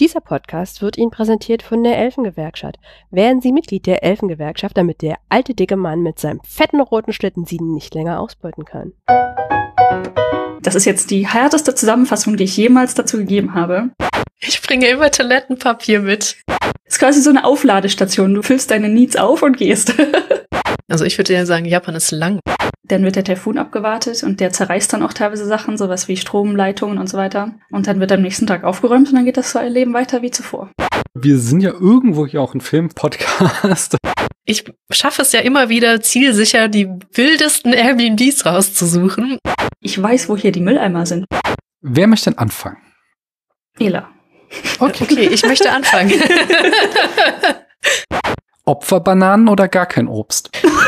Dieser Podcast wird Ihnen präsentiert von der Elfengewerkschaft. Werden Sie Mitglied der Elfengewerkschaft, damit der alte dicke Mann mit seinem fetten roten Schlitten Sie nicht länger ausbeuten kann. Das ist jetzt die härteste Zusammenfassung, die ich jemals dazu gegeben habe. Ich bringe immer Toilettenpapier mit. Das ist quasi so eine Aufladestation. Du füllst deine Needs auf und gehst. Also ich würde ja sagen, Japan ist lang. Dann wird der Taifun abgewartet und der zerreißt dann auch teilweise Sachen, sowas wie Stromleitungen und so weiter. Und dann wird am nächsten Tag aufgeräumt und dann geht das Leben weiter wie zuvor. Wir sind ja irgendwo hier auch ein Film-Podcast. Ich schaffe es ja immer wieder zielsicher, die wildesten Airbnbs rauszusuchen. Ich weiß, wo hier die Mülleimer sind. Wer möchte denn anfangen? Ela. Okay, okay ich möchte anfangen. Opferbananen oder gar kein Obst?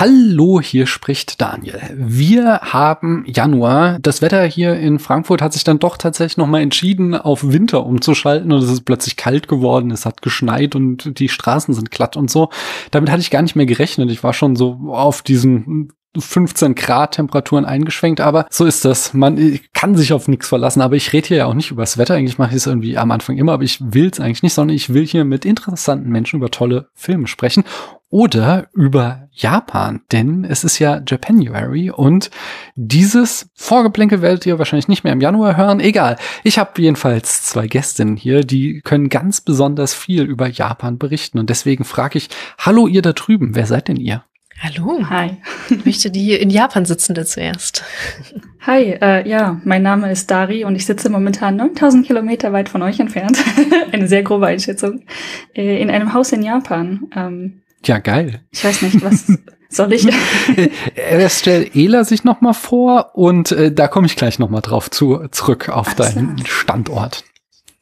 Hallo, hier spricht Daniel. Wir haben Januar. Das Wetter hier in Frankfurt hat sich dann doch tatsächlich nochmal entschieden, auf Winter umzuschalten und es ist plötzlich kalt geworden. Es hat geschneit und die Straßen sind glatt und so. Damit hatte ich gar nicht mehr gerechnet. Ich war schon so auf diesen 15 Grad Temperaturen eingeschwenkt, aber so ist das. Man kann sich auf nichts verlassen, aber ich rede hier ja auch nicht über das Wetter. Eigentlich mache ich es irgendwie am Anfang immer, aber ich will es eigentlich nicht, sondern ich will hier mit interessanten Menschen über tolle Filme sprechen oder über Japan, denn es ist ja Japanuary und dieses Vorgeplänkel werdet ihr wahrscheinlich nicht mehr im Januar hören. Egal. Ich habe jedenfalls zwei Gästinnen hier, die können ganz besonders viel über Japan berichten und deswegen frage ich, hallo ihr da drüben, wer seid denn ihr? Hallo. Hi. Ich möchte die in Japan sitzende zuerst. Hi, äh, ja, mein Name ist Dari und ich sitze momentan 9000 Kilometer weit von euch entfernt. Eine sehr grobe Einschätzung. Äh, in einem Haus in Japan. Ähm, ja, geil. Ich weiß nicht, was soll ich? Erst stellt Ela sich noch mal vor und äh, da komme ich gleich noch mal drauf zu, zurück auf deinen Standort.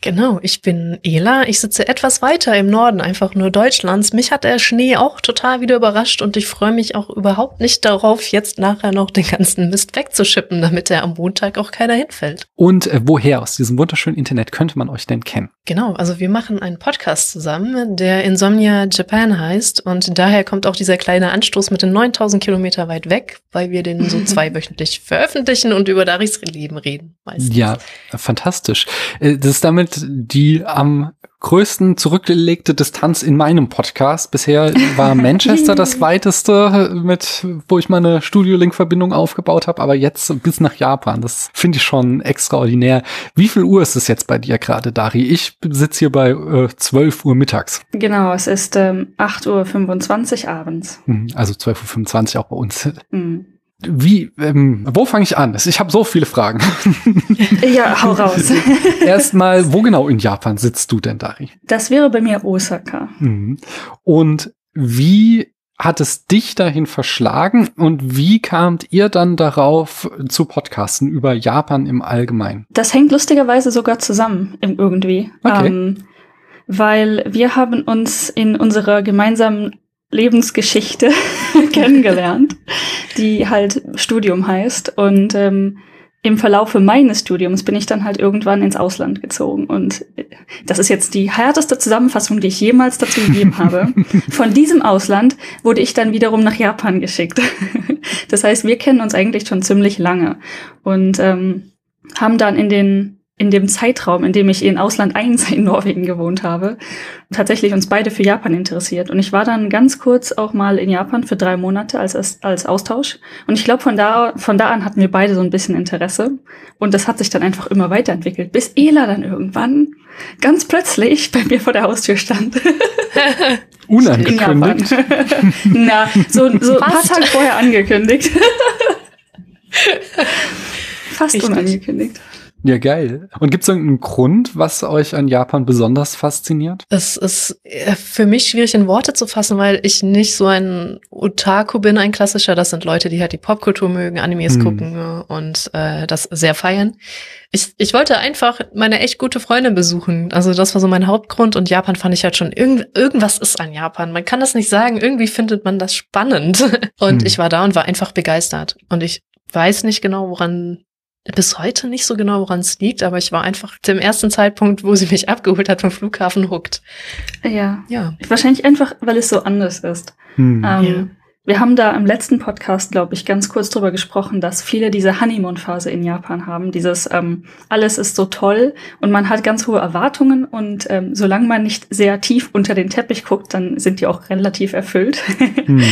Genau, ich bin Ela. Ich sitze etwas weiter im Norden, einfach nur Deutschlands. Mich hat der Schnee auch total wieder überrascht und ich freue mich auch überhaupt nicht darauf, jetzt nachher noch den ganzen Mist wegzuschippen, damit er am Montag auch keiner hinfällt. Und äh, woher aus diesem wunderschönen Internet könnte man euch denn kennen? Genau, also wir machen einen Podcast zusammen, der Insomnia Japan heißt und daher kommt auch dieser kleine Anstoß mit den 9000 Kilometer weit weg, weil wir den so zweiwöchentlich veröffentlichen und über Daris Leben reden. Meistens. Ja, fantastisch. Äh, das ist damit die am größten zurückgelegte Distanz in meinem Podcast. Bisher war Manchester das weiteste, mit wo ich meine Studio-Link-Verbindung aufgebaut habe, aber jetzt bis nach Japan. Das finde ich schon extraordinär. Wie viel Uhr ist es jetzt bei dir gerade, Dari? Ich sitze hier bei äh, 12 Uhr mittags. Genau, es ist ähm, 8.25 Uhr abends. Hm, also 12.25 Uhr auch bei uns. Mhm. Wie, ähm, wo fange ich an? Ich habe so viele Fragen. Ja, hau raus. Erstmal, wo genau in Japan sitzt du denn, Dari? Das wäre bei mir Osaka. Mhm. Und wie hat es dich dahin verschlagen und wie kamt ihr dann darauf zu podcasten über Japan im Allgemeinen? Das hängt lustigerweise sogar zusammen irgendwie. Okay. Ähm, weil wir haben uns in unserer gemeinsamen Lebensgeschichte kennengelernt, die halt Studium heißt. Und ähm, im Verlaufe meines Studiums bin ich dann halt irgendwann ins Ausland gezogen. Und das ist jetzt die härteste Zusammenfassung, die ich jemals dazu gegeben habe. Von diesem Ausland wurde ich dann wiederum nach Japan geschickt. Das heißt, wir kennen uns eigentlich schon ziemlich lange und ähm, haben dann in den in dem Zeitraum, in dem ich in Ausland 1 in Norwegen gewohnt habe, tatsächlich uns beide für Japan interessiert. Und ich war dann ganz kurz auch mal in Japan für drei Monate als, als Austausch. Und ich glaube, von da, von da an hatten wir beide so ein bisschen Interesse. Und das hat sich dann einfach immer weiterentwickelt, bis Ela dann irgendwann ganz plötzlich bei mir vor der Haustür stand. Unangekündigt. Na, so, so ein paar Tage vorher angekündigt. Fast Richtig. unangekündigt. Ja, geil. Und gibt es irgendeinen Grund, was euch an Japan besonders fasziniert? Es ist äh, für mich schwierig in Worte zu fassen, weil ich nicht so ein Otaku bin, ein klassischer. Das sind Leute, die halt die Popkultur mögen, Animes Hm. gucken und äh, das sehr feiern. Ich, ich wollte einfach meine echt gute Freundin besuchen. Also das war so mein Hauptgrund und Japan fand ich halt schon, irgend, irgendwas ist an Japan. Man kann das nicht sagen, irgendwie findet man das spannend. Und Hm. ich war da und war einfach begeistert. Und ich weiß nicht genau, woran bis heute nicht so genau, woran es liegt, aber ich war einfach dem ersten Zeitpunkt, wo sie mich abgeholt hat vom Flughafen hooked. Ja. Ja. Wahrscheinlich einfach, weil es so anders ist. Hm. Ähm, Ja. Wir haben da im letzten Podcast, glaube ich, ganz kurz drüber gesprochen, dass viele diese Honeymoon-Phase in Japan haben. Dieses ähm, alles ist so toll und man hat ganz hohe Erwartungen und ähm, solange man nicht sehr tief unter den Teppich guckt, dann sind die auch relativ erfüllt. Hm.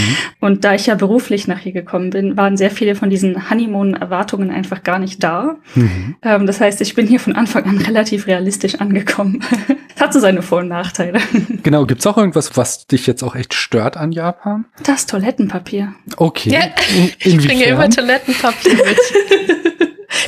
und da ich ja beruflich nach hier gekommen bin, waren sehr viele von diesen Honeymoon-Erwartungen einfach gar nicht da. Mhm. Ähm, das heißt, ich bin hier von Anfang an relativ realistisch angekommen. Hat so seine Vor- und Nachteile. Genau, gibt's auch irgendwas, was dich jetzt auch echt stört an Japan? Das Toilettenpapier. Okay. Ja, Ich bringe immer? Toilettenpapier mit.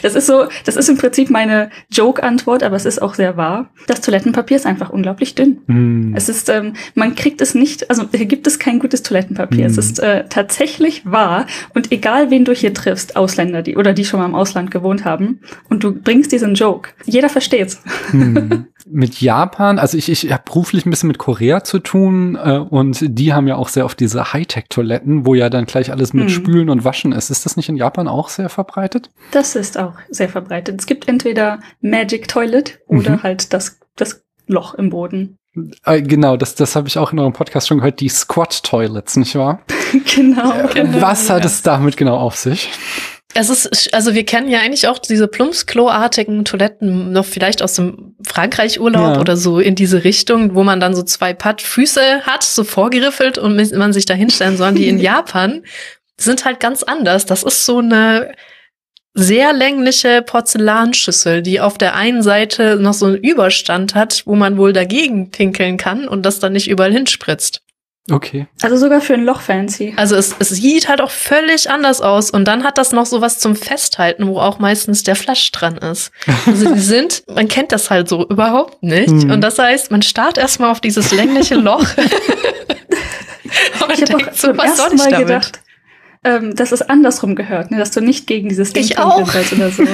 Das ist so, das ist im Prinzip meine Joke-Antwort, aber es ist auch sehr wahr. Das Toilettenpapier ist einfach unglaublich dünn. Hm. Es ist, ähm, man kriegt es nicht, also hier gibt es kein gutes Toilettenpapier. Mhm. Es ist äh, tatsächlich wahr. Und egal wen du hier triffst, Ausländer, die oder die schon mal im Ausland gewohnt haben, und du bringst diesen Joke, jeder versteht's. Hm. Mit Japan, also ich, ich habe beruflich ein bisschen mit Korea zu tun äh, und die haben ja auch sehr oft diese Hightech-Toiletten, wo ja dann gleich alles mit Mhm. Spülen und Waschen ist. Ist das nicht in Japan auch sehr verbreitet? Das ist auch sehr verbreitet. Es gibt entweder Magic Toilet oder Mhm. halt das, das Loch im Boden. Äh, genau, das, das habe ich auch in eurem Podcast schon gehört, die Squat-Toilets, nicht wahr? genau. Genau, Was hat ja. es damit genau auf sich? Es ist, also wir kennen ja eigentlich auch diese Plumpsklo-artigen Toiletten noch vielleicht aus dem Frankreich-Urlaub Ja. oder so in diese Richtung, wo man dann so zwei Patt Füße hat, so vorgeriffelt und man sich da hinstellen soll. Die in Japan sind halt ganz anders. Das ist so eine sehr längliche Porzellanschüssel, die auf der einen Seite noch so einen Überstand hat, wo man wohl dagegen pinkeln kann und das dann nicht überall hinspritzt. Okay. Also sogar für ein Loch fancy. Also es, es sieht halt auch völlig anders aus und dann hat das noch so was zum Festhalten, wo auch meistens der Flasch dran ist. Also die sind, man kennt das halt so überhaupt nicht Mhm. und das heißt, man starrt erstmal auf dieses längliche Loch. und Ich habe auch zum ersten Mal gedacht, ähm, dass es andersrum gehört, ne? dass du nicht gegen dieses Ding Ich auch. oder so.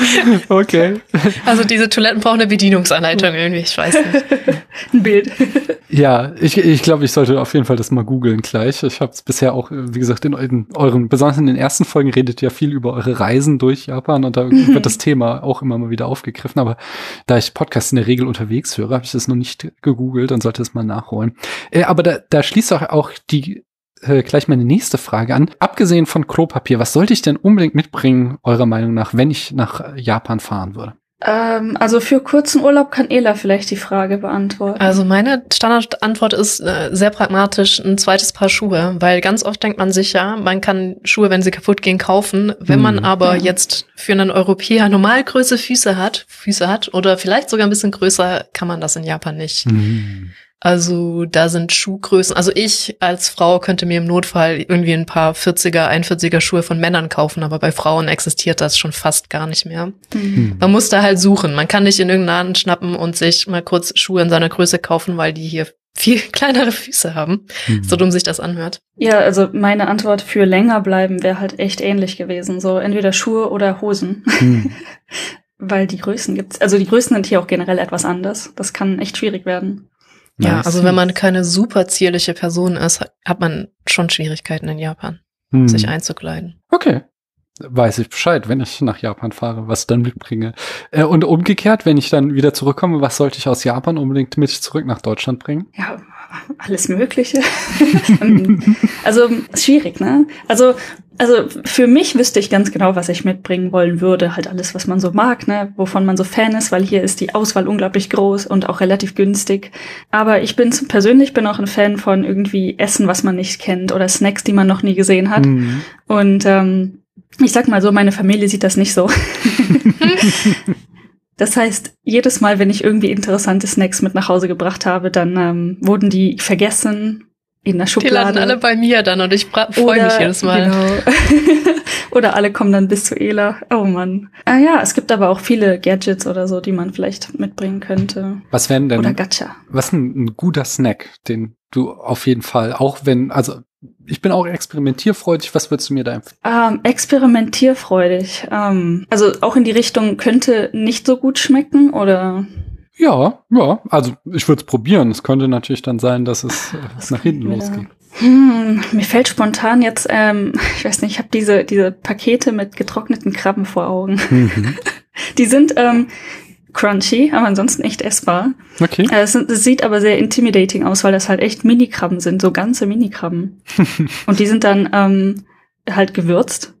Okay. Also diese Toiletten brauchen eine Bedienungsanleitung irgendwie, ich weiß nicht. Ein Bild. Ja, ich, ich glaube, ich sollte auf jeden Fall das mal googeln gleich. Ich habe es bisher auch, wie gesagt, in, in euren, besonders in den ersten Folgen redet ihr ja viel über eure Reisen durch Japan und da wird das Thema auch immer mal wieder aufgegriffen. Aber da ich Podcasts in der Regel unterwegs höre, habe ich das noch nicht gegoogelt und sollte es mal nachholen. Äh, aber da, da schließt auch, auch die äh, gleich meine nächste Frage an. Abgesehen von Klopapier, was sollte ich denn unbedingt mitbringen, eurer Meinung nach, wenn ich nach Japan fahren würde? ähm, also für kurzen Urlaub kann Ela vielleicht die Frage beantworten. Also meine Standardantwort ist äh, sehr pragmatisch ein zweites Paar Schuhe, weil ganz oft denkt man sich ja, man kann Schuhe, wenn sie kaputt gehen, kaufen. Wenn man Hm. aber Ja. jetzt für einen Europäer Normalgröße Füße hat, Füße hat oder vielleicht sogar ein bisschen größer, kann man das in Japan nicht. Hm. Also da sind Schuhgrößen. Also ich als Frau könnte mir im Notfall irgendwie ein paar 40er, 41er Schuhe von Männern kaufen, aber bei Frauen existiert das schon fast gar nicht mehr. Hm. Hm. Man muss da halt suchen. Man kann nicht in irgendeinen Laden schnappen und sich mal kurz Schuhe in seiner Größe kaufen, weil die hier viel kleinere Füße haben, Hm. so dumm sich das anhört. Ja, also meine Antwort für länger bleiben wäre halt echt ähnlich gewesen. So entweder Schuhe oder Hosen. Hm. Weil die Größen gibt's. Also die Größen sind hier auch generell etwas anders. Das kann echt schwierig werden. Ja, Nice. also wenn man keine super zierliche Person ist, hat man schon Schwierigkeiten in Japan, Hm. sich einzukleiden. Okay. Weiß ich Bescheid, wenn ich nach Japan fahre, was dann mitbringe. Äh, und umgekehrt, wenn ich dann wieder zurückkomme, was sollte ich aus Japan unbedingt mit zurück nach Deutschland bringen? Ja, alles Mögliche. also schwierig, ne? Also, also für mich wüsste ich ganz genau, was ich mitbringen wollen würde. Halt alles, was man so mag, ne? Wovon man so Fan ist, weil hier ist die Auswahl unglaublich groß und auch relativ günstig. Aber ich bin persönlich bin auch ein Fan von irgendwie Essen, was man nicht kennt oder Snacks, die man noch nie gesehen hat. Hm. Und ähm, ich sag mal so, meine Familie sieht das nicht so. Das heißt, jedes Mal, wenn ich irgendwie interessante Snacks mit nach Hause gebracht habe, dann ähm, wurden die vergessen in der Die Schublade. landen alle bei mir dann und ich freue mich jedes Mal. Genau. oder alle kommen dann bis zu Ela. Oh Mann. Ah ja, es gibt aber auch viele Gadgets oder so, die man vielleicht mitbringen könnte. Was wären denn, Oder Gacha. was ist ein, ein guter Snack, den du auf jeden Fall, auch wenn, also ich bin auch experimentierfreudig, was würdest du mir da empfehlen? Ähm, experimentierfreudig. Ähm, also auch in die Richtung könnte nicht so gut schmecken oder Ja, ja, also ich würde es probieren. Es könnte natürlich dann sein, dass es äh, Was nach hinten losgeht. Hm, mir fällt spontan jetzt, ähm, ich weiß nicht, ich habe diese, diese Pakete mit getrockneten Krabben vor Augen. Mhm. Die sind ähm, crunchy, aber ansonsten echt essbar. Okay. Äh, Es, es sieht aber sehr intimidating aus, weil das halt echt Mini-Krabben sind, so ganze Mini-Krabben. Und die sind dann ähm, halt gewürzt.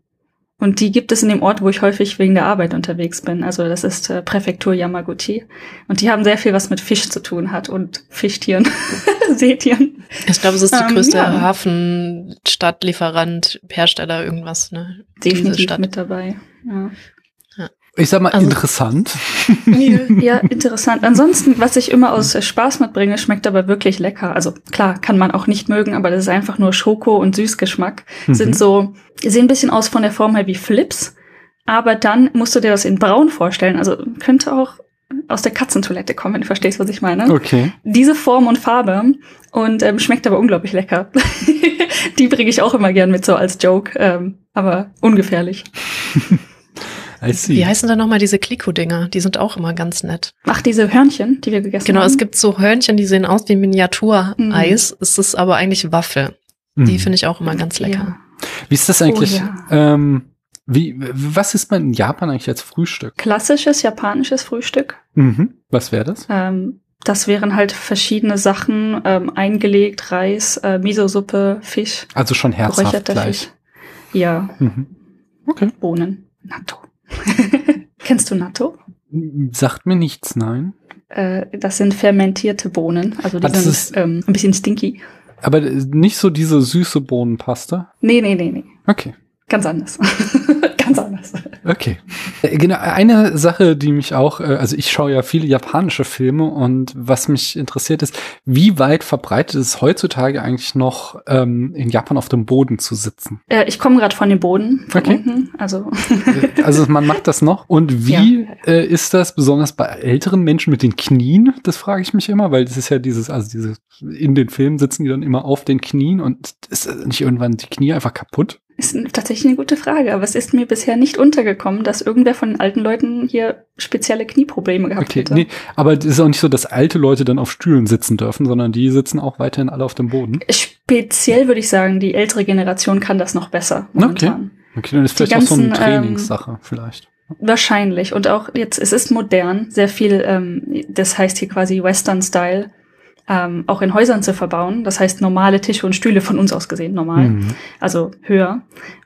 Und die gibt es in dem Ort, wo ich häufig wegen der Arbeit unterwegs bin. Also das ist äh, Präfektur Yamaguchi. Und die haben sehr viel, was mit Fisch zu tun hat und Fischtieren, Seetieren. Ich glaube, es ist die Ähm, größte ja. Hafenstadt, Lieferant, Hersteller, irgendwas, ne? Diese Definitiv Stadt. mit dabei. Ja. Ich sag mal, Also- interessant. ja, interessant. Ansonsten, was ich immer aus Spaß mitbringe, schmeckt aber wirklich lecker. Also klar, kann man auch nicht mögen, aber das ist einfach nur Schoko und Süßgeschmack. Mhm. Sind so, sehen ein bisschen aus von der Form her wie Flips, aber dann musst du dir das in braun vorstellen. Also könnte auch aus der Katzentoilette kommen, wenn du verstehst, was ich meine. Okay. Diese Form und Farbe und ähm, schmeckt aber unglaublich lecker. Die bringe ich auch immer gern mit so als Joke, ähm, aber ungefährlich. I see. Wie heißen da nochmal diese Kliko-Dinger? Die sind auch immer ganz nett. Ach, diese Hörnchen, die wir gegessen Genau, haben. es gibt so Hörnchen, die sehen aus wie Miniatureis. Mhm. Es ist aber eigentlich Waffel. Mhm. Die finde ich auch immer ganz lecker. Wie ist das eigentlich? Oh, ähm, wie, was ist man in Japan eigentlich als Frühstück? Klassisches japanisches Frühstück. Mhm. Was wäre das? Ähm, das wären halt verschiedene Sachen, ähm, eingelegt, Reis, äh, Miso-Suppe, Fisch, Also schon herzhaft geräucherter gleich. Fisch. Ja, Mhm. Okay. Bohnen. Natto. Kennst du Natto? Sagt mir nichts, nein. Äh, das sind fermentierte Bohnen. Also die Ah, sind ist- ähm, ein bisschen stinky. Aber nicht so diese süße Bohnenpaste. Nee, nee, nee, nee. Okay. Ganz anders. Ganz anders. Okay. Äh, Genau, eine Sache, die mich auch, äh, also ich schaue ja viele japanische Filme und was mich interessiert ist, wie weit verbreitet ist es heutzutage eigentlich noch ähm, in Japan auf dem Boden zu sitzen? Äh, ich komme gerade von dem Boden, von Okay. unten. Also Äh, also man macht das noch. Und wie äh, ist das besonders bei älteren Menschen mit den Knien? Das frage ich mich immer, weil das ist ja dieses, also diese, in den Filmen sitzen die dann immer auf den Knien und ist nicht irgendwann die Knie einfach kaputt? Ist tatsächlich eine gute Frage, aber es ist mir bisher nicht untergekommen, dass irgendwer von den alten Leuten hier spezielle Knieprobleme gehabt Okay, hätte. nee, aber es ist auch nicht so, dass alte Leute dann auf Stühlen sitzen dürfen, sondern die sitzen auch weiterhin alle auf dem Boden. Speziell würde ich sagen, die ältere Generation kann das noch besser. Momentan. Okay, dann ist vielleicht auch so eine ganzen, ähm, Trainingssache vielleicht. Wahrscheinlich. Und auch jetzt, es ist modern, sehr viel, ähm, das heißt hier quasi Western Style, ähm, auch in Häusern zu verbauen. Das heißt normale Tische und Stühle von uns aus gesehen, normal. Mhm. Also höher.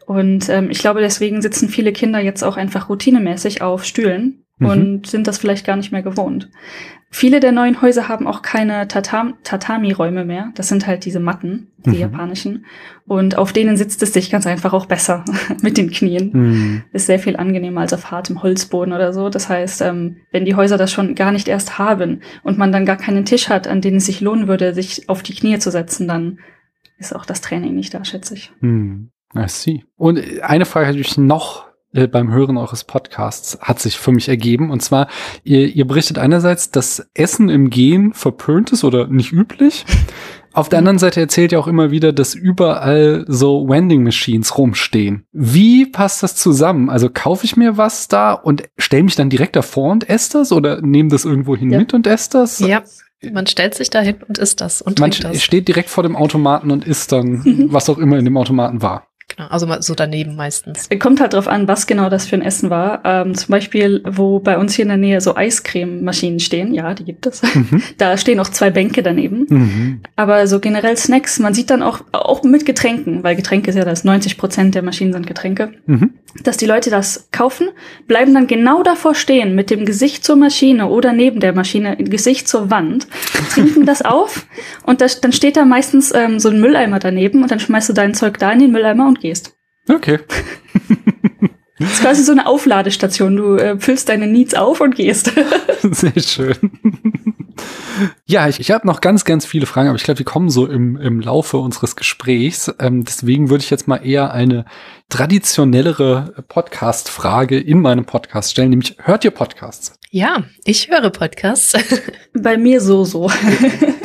Und ähm, ich glaube, deswegen sitzen viele Kinder jetzt auch einfach routinemäßig auf Stühlen Mhm. und sind das vielleicht gar nicht mehr gewohnt. Viele der neuen Häuser haben auch keine Tatam Tatami-Räume mehr. Das sind halt diese Matten, die Mhm. japanischen. Und auf denen sitzt es sich ganz einfach auch besser mit den Knien Mhm. ist sehr viel angenehmer als auf hartem Holzboden oder so. Das heißt, ähm, wenn die Häuser das schon gar nicht erst haben und man dann gar keinen Tisch hat, an den es sich lohnen würde, sich auf die Knie zu setzen, dann ist auch das Training nicht da, schätze ich. Hm, I see. Und eine Frage hatte ich noch äh, beim Hören eures Podcasts, hat sich für mich ergeben. Und zwar, ihr, ihr berichtet einerseits, dass Essen im Gehen verpönt ist oder nicht üblich. Auf der anderen Seite erzählt ihr auch immer wieder, dass überall so Wending Machines rumstehen. Wie passt das zusammen? Also kaufe ich mir was da und stelle mich dann direkt davor und esse das oder nehme das irgendwo hin Ja. mit und esse das? Ja, man stellt sich da hin und isst das und Man trinkt das. steht direkt vor dem Automaten und isst dann, was auch immer in dem Automaten war. Genau, also so daneben meistens. Kommt halt drauf an, was genau das für ein Essen war. Ähm, zum Beispiel, wo bei uns hier in der Nähe so Eiscrememaschinen stehen, ja, die gibt es. Mhm. Da stehen auch zwei Bänke daneben. Mhm. Aber so generell Snacks, man sieht dann auch, auch mit Getränken, weil Getränke ist ja das 90 Prozent der Maschinen sind Getränke. Mhm. dass die Leute das kaufen, bleiben dann genau davor stehen, mit dem Gesicht zur Maschine oder neben der Maschine, Gesicht zur Wand, trinken das auf und das, dann steht da meistens ähm, so ein Mülleimer daneben und dann schmeißt du dein Zeug da in den Mülleimer und gehst. Okay. Das ist quasi so eine Aufladestation. Du äh, füllst deine Needs auf und gehst. Sehr schön. Ja, ich, ich habe noch ganz, ganz viele Fragen, aber ich glaube, die kommen so im, im Laufe unseres Gesprächs. Ähm, deswegen würde ich jetzt mal eher eine traditionellere Podcast-Frage in meinem Podcast stellen, nämlich hört ihr Podcasts? Ja, ich höre Podcasts. Bei mir so, so.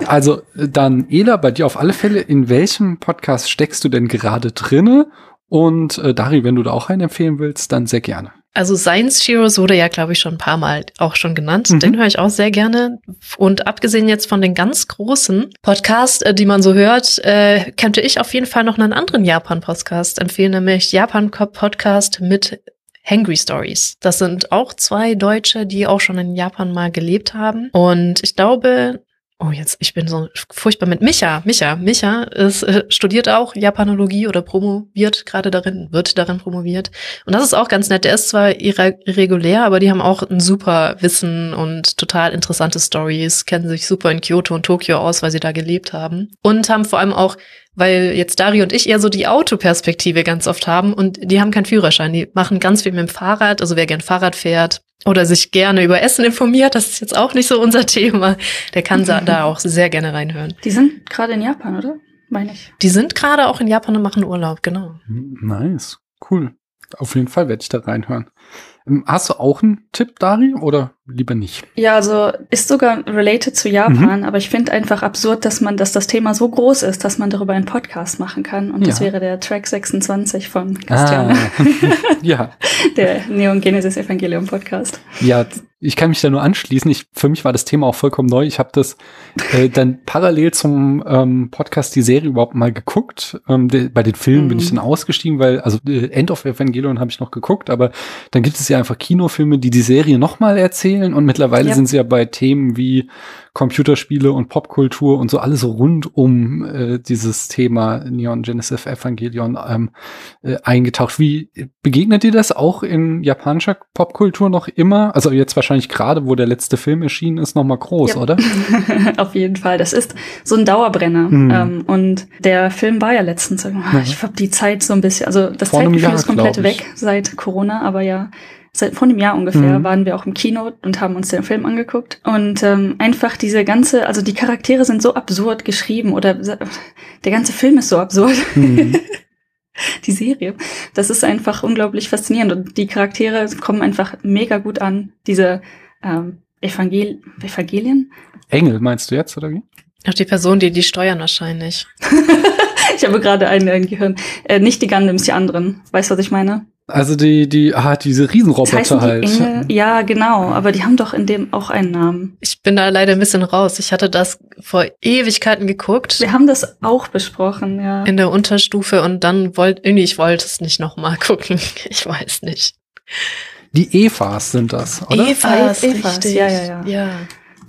Also dann, Ela, bei dir auf alle Fälle, in welchem Podcast steckst du denn gerade drinne? Und äh, Dari, wenn du da auch einen empfehlen willst, dann sehr gerne. Also Science Heroes wurde ja, glaube ich, schon ein paar Mal auch schon genannt. Mhm. Den höre ich auch sehr gerne. Und abgesehen jetzt von den ganz großen Podcasts, äh, die man so hört, äh, könnte ich auf jeden Fall noch einen anderen Japan-Podcast empfehlen, nämlich Japan-Podcast mit Hangry Stories. Das sind auch zwei Deutsche, die auch schon in Japan mal gelebt haben. Und ich glaube, Oh, jetzt, ich bin so furchtbar mit Micha. Micha, Micha ist, äh, studiert auch Japanologie oder promoviert gerade darin, wird darin promoviert. Und das ist auch ganz nett. Der ist zwar irre irregulär, aber die haben auch ein super Wissen und total interessante Stories, kennen sich super in Kyoto und Tokio aus, weil sie da gelebt haben. Und haben vor allem auch, weil jetzt Dari und ich eher so die Autoperspektive ganz oft haben und die haben keinen Führerschein. Die machen ganz viel mit dem Fahrrad, also wer gern Fahrrad fährt, oder sich gerne über Essen informiert, das ist jetzt auch nicht so unser Thema, der kann da auch sehr gerne reinhören. Die sind gerade in Japan, oder? Meine ich. Die sind gerade auch in Japan und machen Urlaub, genau. Nice, cool. Auf jeden Fall werde ich da reinhören. Ähm, Hast du auch einen Tipp, Dari, oder lieber nicht? Ja, also ist sogar related zu Japan, aber ich finde einfach absurd, dass man, dass das Thema so groß ist, dass man darüber einen Podcast machen kann. Und das Ja. wäre der Track 26 von Christian, Ah, ja, der Neon Genesis Evangelium Podcast. ja, ich kann mich da nur anschließen. Ich, für mich war das Thema auch vollkommen neu. Ich habe das äh, dann parallel zum ähm, Podcast die Serie überhaupt mal geguckt. Ähm, de, bei den Filmen bin Mhm. ich dann ausgestiegen, weil also äh, End of Evangelion habe ich noch geguckt, aber dann gibt es ja einfach Kinofilme, die die Serie nochmal erzählen und mittlerweile Ja. sind sie ja bei Themen wie Computerspiele und Popkultur und so alles rund um äh, dieses Thema Neon Genesis Evangelion ähm, äh, eingetaucht. Wie begegnet dir das auch in japanischer Popkultur noch immer? Also jetzt wahrscheinlich gerade, wo der letzte Film erschienen ist, noch mal groß, Ja. oder? Auf jeden Fall. Das ist so ein Dauerbrenner. Mhm. Ähm, und der Film war ja letztens, ich habe die Zeit so ein bisschen, also das Vor Zeitgefühl Jahr, ist komplett weg seit Corona, aber ja, seit vor einem Jahr ungefähr Mhm. waren wir auch im Kino und haben uns den Film angeguckt. Und ähm, einfach diese ganze, also die Charaktere sind so absurd geschrieben oder der ganze Film ist so absurd. Mhm. die Serie. Das ist einfach unglaublich faszinierend und die Charaktere kommen einfach mega gut an. Diese ähm, Evangel Evangelien? Engel meinst du jetzt, oder wie? Auch die Person, die die steuern wahrscheinlich. Ich habe gerade einen im Gehirn. Äh, nicht die Gundams, die anderen. Weißt du, was ich meine? Also die, die, ah, diese Das Riesenroboter heißen die halt. Engel? Ja, genau. Aber die haben doch in dem auch einen Namen. Ich bin da leider ein bisschen raus. Ich hatte das vor Ewigkeiten geguckt Wir haben das auch besprochen, ja. in der Unterstufe und dann wollte, irgendwie, ich wollte es nicht nochmal gucken. Ich weiß nicht. Die Evas sind das, oder? Evas, Evas, richtig. ja, ja, ja. ja.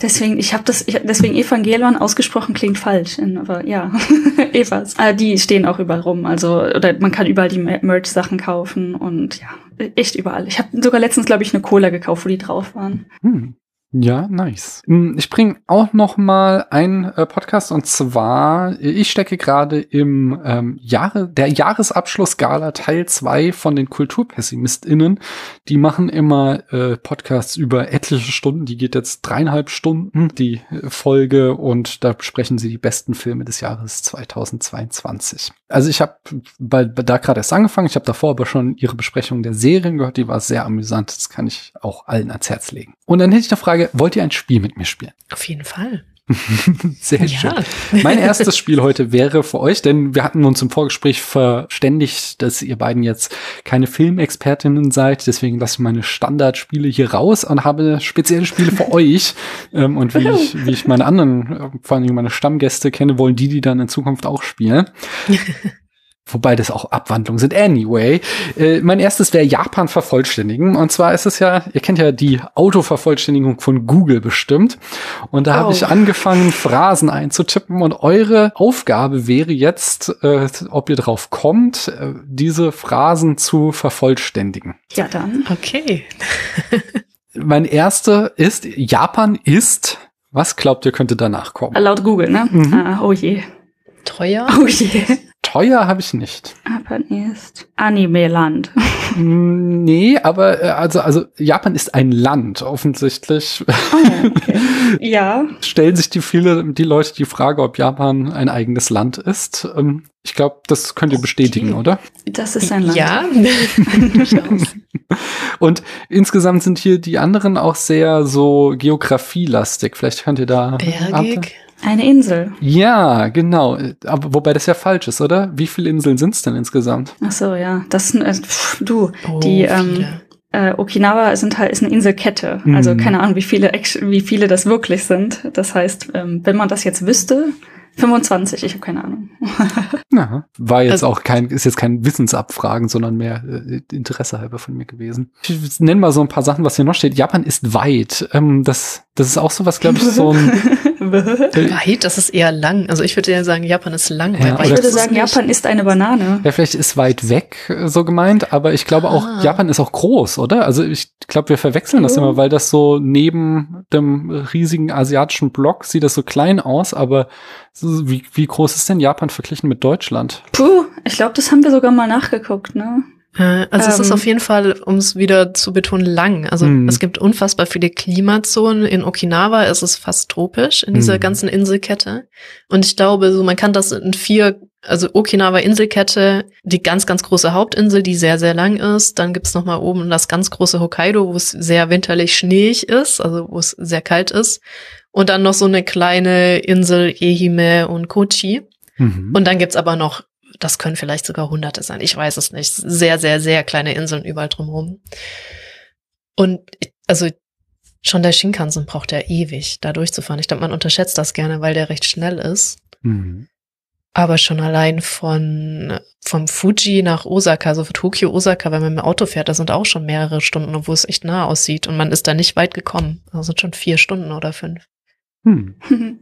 Deswegen, ich habe das, ich, deswegen Evangelion ausgesprochen klingt falsch, in, aber ja, Evas. Äh, die stehen auch überall rum, also oder man kann überall die Mer- Merch-Sachen kaufen und ja, echt überall. Ich habe sogar letztens, glaube ich, eine Cola gekauft, wo die drauf waren. Hm. Ja, nice. Hm, Ich bringe auch noch mal einen äh, Podcast und zwar, äh, ich stecke gerade im ähm, Jahre, der Jahresabschluss-Gala Teil 2 von den KulturpessimistInnen. Die machen immer äh, Podcasts über etliche Stunden. Die geht jetzt dreieinhalb Stunden, die äh, Folge, und da besprechen sie die besten Filme des Jahres 2022. Also ich habe da gerade erst angefangen. Ich habe davor aber schon ihre Besprechung der Serien gehört. Die war sehr amüsant. Das kann ich auch allen ans Herz legen. Und dann hätte ich eine Frage, wollt ihr ein Spiel mit mir spielen? Auf jeden Fall. Sehr schön. Mein erstes Spiel heute wäre für euch, denn wir hatten uns im Vorgespräch verständigt, dass ihr beiden jetzt keine Filmexpertinnen seid. Deswegen lasse ich meine Standardspiele hier raus und habe spezielle Spiele für euch. Ähm, und wie ich, wie ich meine anderen, äh, vor allem meine Stammgäste kenne, wollen die, die dann in Zukunft auch spielen. Wobei das auch Abwandlungen sind. Anyway, äh, mein erstes wäre Japan vervollständigen. Und zwar ist es ja, ihr kennt ja die Autovervollständigung von Google bestimmt. Und da habe Oh. ich angefangen, Phrasen einzutippen. Und eure Aufgabe wäre jetzt, äh, ob ihr drauf kommt, äh, diese Phrasen zu vervollständigen. Ja, dann. Okay. Mein erster ist, Japan ist, was glaubt ihr könnte danach kommen? Laut Google, ne? Mhm. Ah, oh je. Teuer? Oh je. Teuer habe ich nicht. Japan ist Anime-Land. Mm, Nee, aber äh, also, also Japan ist ein Land, offensichtlich. Oh, okay. ja. Stellen sich die viele, die Leute die Frage, ob Japan ein eigenes Land ist. Ähm, Ich glaube, das könnt ihr bestätigen, Okay. oder? Das ist ein Land. Ja, durchaus. Und insgesamt sind hier die anderen auch sehr so geografielastig. Vielleicht könnt ihr da. Bergig. Eine Insel. Ja, genau. Aber wobei das ja falsch ist, oder? Wie viele Inseln sind es denn insgesamt? Ach so, ja. Das sind, äh, pff, du, Oh, die, ähm, äh, Okinawa sind halt, ist eine Inselkette. Mhm. Also keine Ahnung, wie viele, wie viele das wirklich sind. Das heißt, ähm, wenn man das jetzt wüsste, 25, ich habe keine Ahnung. Ja, war jetzt Also- auch kein, ist jetzt kein Wissensabfragen, sondern mehr äh, Interesse halber von mir gewesen. Ich nenne mal so ein paar Sachen, was hier noch steht. Japan ist weit. Ähm, das, das ist auch sowas, glaube ich, so ein. Weit, das ist eher lang. Also ich würde ja sagen, Japan ist lang. Ja, ich würde sagen. Japan ist eine Banane. ja, vielleicht ist weit weg äh, so gemeint, aber ich glaube auch, Ah. Japan ist auch groß, oder? Also ich glaube, wir verwechseln das Ja. immer, weil das so neben dem riesigen asiatischen Block sieht das so klein aus, aber wie, wie groß ist denn Japan verglichen mit Deutschland? Puh, ich glaube, das haben wir sogar mal nachgeguckt, ne? Äh, Also es ist Ähm. auf jeden Fall, um es wieder zu betonen, lang. Also Mhm. es gibt unfassbar viele Klimazonen. In Okinawa ist es fast tropisch in dieser Mhm. ganzen Inselkette. Und ich glaube, so man kann das in vier, also Okinawa Inselkette, die ganz, ganz große Hauptinsel, die sehr, sehr lang ist. Dann gibt's noch mal oben das ganz große Hokkaido, wo es sehr winterlich schneeig ist, also wo es sehr kalt ist. Und dann noch so eine kleine Insel Ehime und Kochi. Mhm. Und dann gibt's aber noch, das können vielleicht sogar Hunderte sein, ich weiß es nicht, sehr, sehr, sehr kleine Inseln überall drumherum. Und ich- also schon der Shinkansen braucht ja ewig, da durchzufahren. Ich glaube, man unterschätzt das gerne, weil der recht schnell ist. Mhm. Aber schon allein von vom Fuji nach Osaka, also von Tokio, Osaka, wenn man mit dem Auto fährt, das sind auch schon mehrere Stunden, obwohl es echt nah aussieht und man ist da nicht weit gekommen. Das sind schon vier Stunden oder fünf. Hm.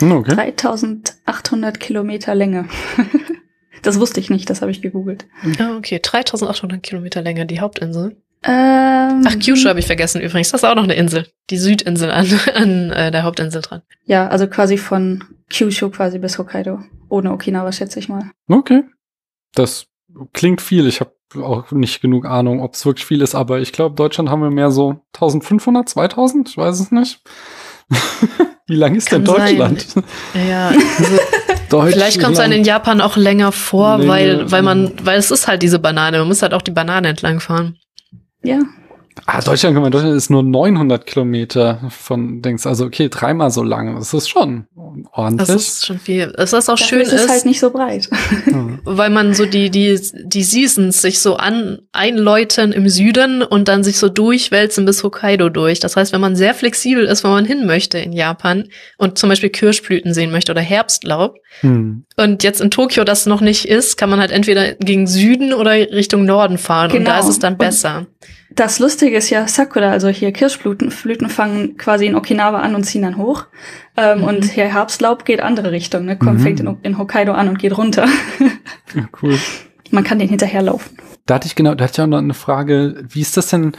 Okay. 3800 Kilometer Länge. das wusste ich nicht, das habe ich gegoogelt. Ah, okay. 3800 Kilometer Länge, die Hauptinsel. Ähm, Ach, Kyushu habe ich vergessen übrigens. Das ist auch noch eine Insel. Die Südinsel an, an äh, der Hauptinsel dran. Ja, also quasi von Kyushu quasi bis Hokkaido. Ohne Okinawa, schätze ich mal. Okay. Das klingt viel. Ich habe auch nicht genug Ahnung, ob es wirklich viel ist, aber ich glaube, Deutschland haben wir mehr so 1500, 2000, ich weiß es nicht. Wie lang ist denn Kann sein. Deutschland? Ja, also Deutschland. vielleicht kommt es einem in Japan auch länger vor, Nee, weil, weil man, weil es ist halt diese Banane. Man muss halt auch die Banane entlang fahren. Ja, Ah, Deutschland, guck mal, Deutschland ist nur 900 Kilometer von Dings. Also okay, dreimal so lang. Das ist schon ordentlich. Das ist schon viel. Es ist auch dafür schön ist es ist, halt nicht so breit. Weil man so die, die, die Seasons sich so an, einläuten im Süden und dann sich so durchwälzen bis Hokkaido durch. Das heißt, wenn man sehr flexibel ist, wo man hin möchte in Japan und zum Beispiel Kirschblüten sehen möchte oder Herbstlaub Hm. und jetzt in Tokio das noch nicht ist, kann man halt entweder gegen Süden oder Richtung Norden fahren und da Genau. ist es dann Und- besser. Das Lustige ist ja, Sakura, also hier Kirschblüten Blüten fangen quasi in Okinawa an und ziehen dann hoch. Ähm, Mhm. Und hier Herbstlaub geht andere Richtung, ne? Kommt, Mhm. fängt in, in Hokkaido an und geht runter. Ja, cool. Man kann den hinterherlaufen. Da hatte ich genau, da hatte ich auch noch eine Frage, wie ist das denn?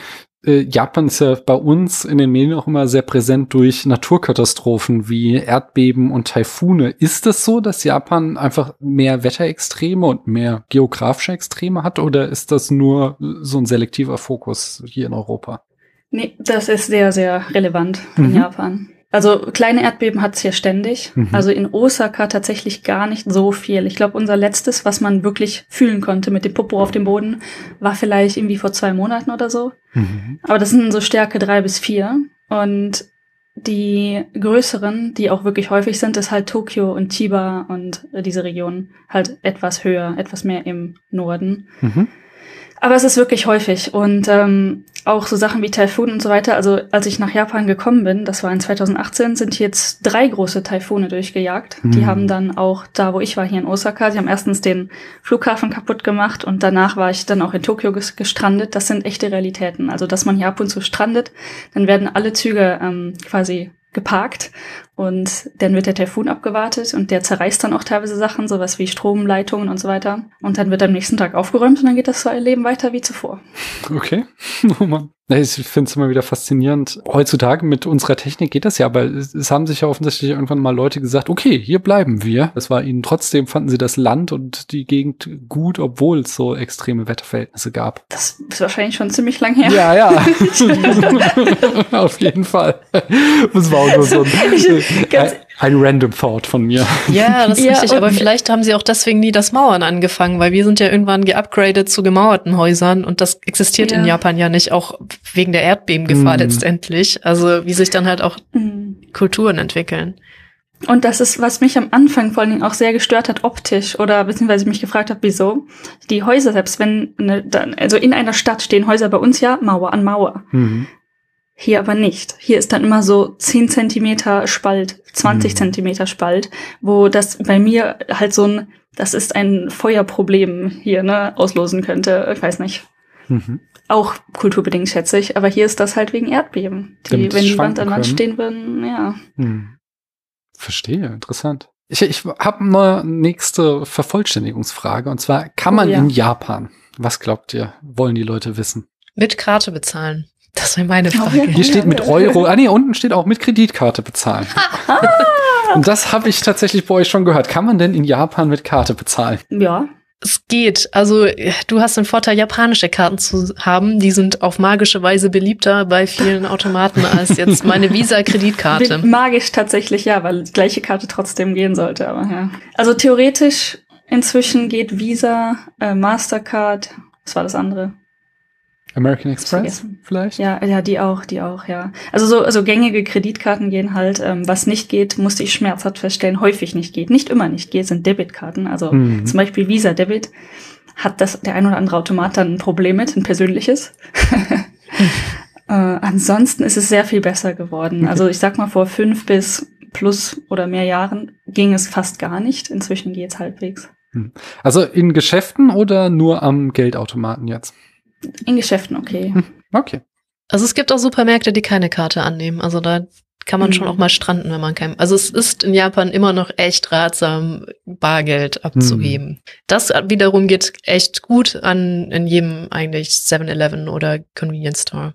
Äh, Japan ist ja bei uns in den Medien auch immer sehr präsent durch Naturkatastrophen wie Erdbeben und Taifune. Ist es so, dass Japan einfach mehr Wetterextreme und mehr geografische Extreme hat oder ist das nur so ein selektiver Fokus hier in Europa? Nee, das ist sehr, sehr relevant in Mhm. Japan. Also kleine Erdbeben hat's hier ständig. Mhm. Also in Osaka tatsächlich gar nicht so viel. Ich glaube, unser letztes, was man wirklich fühlen konnte mit dem Popo auf dem Boden, war vielleicht irgendwie vor zwei Monaten oder so. Mhm. Aber das sind so Stärke drei bis vier. Und die größeren, die auch wirklich häufig sind, ist halt Tokio und Chiba und diese Region halt etwas höher, etwas mehr im Norden. Mhm. Aber es ist wirklich häufig und ähm, auch so Sachen wie Taifun und so weiter. Also als ich nach Japan gekommen bin, das war in 2018, sind jetzt drei große Taifune durchgejagt. Die Mhm. haben dann auch da, wo ich war, hier in Osaka, sie haben erstens den Flughafen kaputt gemacht und danach war ich dann auch in Tokio ges gestrandet. Das sind echte Realitäten. Also dass man hier ab und zu strandet, dann werden alle Züge ähm, quasi geparkt und dann wird der Taifun abgewartet und der zerreißt dann auch teilweise Sachen, sowas wie Stromleitungen und so weiter. Und dann wird am nächsten Tag aufgeräumt und dann geht das Leben weiter wie zuvor. Okay. Oh Mann. Ich finde es immer wieder faszinierend. Heutzutage mit unserer Technik geht das ja, aber es, haben sich ja offensichtlich irgendwann mal Leute gesagt, okay, hier bleiben wir. Es war ihnen trotzdem, fanden sie das Land und die Gegend gut, obwohl es so extreme Wetterverhältnisse gab. Das ist wahrscheinlich schon ziemlich lang her. Ja, ja. Auf jeden Fall. Das war auch nur so ein, Ganz- ein, ein random Thought von mir. Ja, das ist Ja, richtig. Aber vielleicht haben sie auch deswegen nie das Mauern angefangen, weil wir sind ja irgendwann geupgradet zu gemauerten Häusern und das existiert in Ja. Japan ja nicht, auch wegen der Erdbebengefahr Mhm. letztendlich. Also wie sich dann halt auch Mhm. Kulturen entwickeln. Und das ist, was mich am Anfang vor allen Dingen auch sehr gestört hat, optisch, oder beziehungsweise mich gefragt hat, wieso. Die Häuser, selbst wenn, eine, also in einer Stadt stehen Häuser bei uns ja Mauer an Mauer. Mhm. Hier aber nicht. Hier ist dann immer so 10 Zentimeter Spalt, 20 mhm. Zentimeter Spalt, wo das bei mir halt so ein, das ist ein Feuerproblem hier, ne, auslosen könnte. Ich weiß nicht. Mhm. Auch kulturbedingt schätze ich, aber hier ist das halt wegen Erdbeben. Die, wenn die Wand an Wand stehen würden, ja. Mhm. Verstehe, interessant. Ich, ich habe eine nächste Vervollständigungsfrage und zwar, kann man oh, ja. in Japan, was glaubt ihr, wollen die Leute wissen? Mit Karte bezahlen. Das wäre meine Frage. Hier steht mit Euro, ah nee, unten steht auch mit Kreditkarte bezahlen. und das habe ich tatsächlich bei euch schon gehört. Kann man denn in Japan mit Karte bezahlen? Ja, es geht. Also du hast den Vorteil, japanische Karten zu haben. Die sind auf magische Weise beliebter bei vielen Automaten als jetzt meine Visa-Kreditkarte. Magisch tatsächlich ja, weil die gleiche Karte trotzdem gehen sollte. Aber ja. Also theoretisch inzwischen geht Visa, äh, Mastercard. Was war das andere? American Express vielleicht? Ja, ja, die auch, die auch, ja. Also so also gängige Kreditkarten gehen halt. Ähm, was nicht geht, musste ich schmerzhaft feststellen, häufig nicht geht. Nicht immer nicht geht, sind Debitkarten. Also mhm. zum Beispiel Visa Debit hat das der ein oder andere Automat dann ein Problem mit, ein persönliches. äh, ansonsten ist es sehr viel besser geworden. Okay. Also ich sag mal, vor fünf bis plus oder mehr Jahren ging es fast gar nicht. Inzwischen geht's halbwegs. Hm. Also in Geschäften oder nur am Geldautomaten jetzt? In Geschäften, okay. Hm, okay. Also es gibt auch Supermärkte, die keine Karte annehmen. Also da kann man mhm. schon auch mal stranden, wenn man kein. Also es ist in Japan immer noch echt ratsam, Bargeld abzugeben. Mhm. Das wiederum geht echt gut an in jedem eigentlich 7-Eleven oder Convenience Store.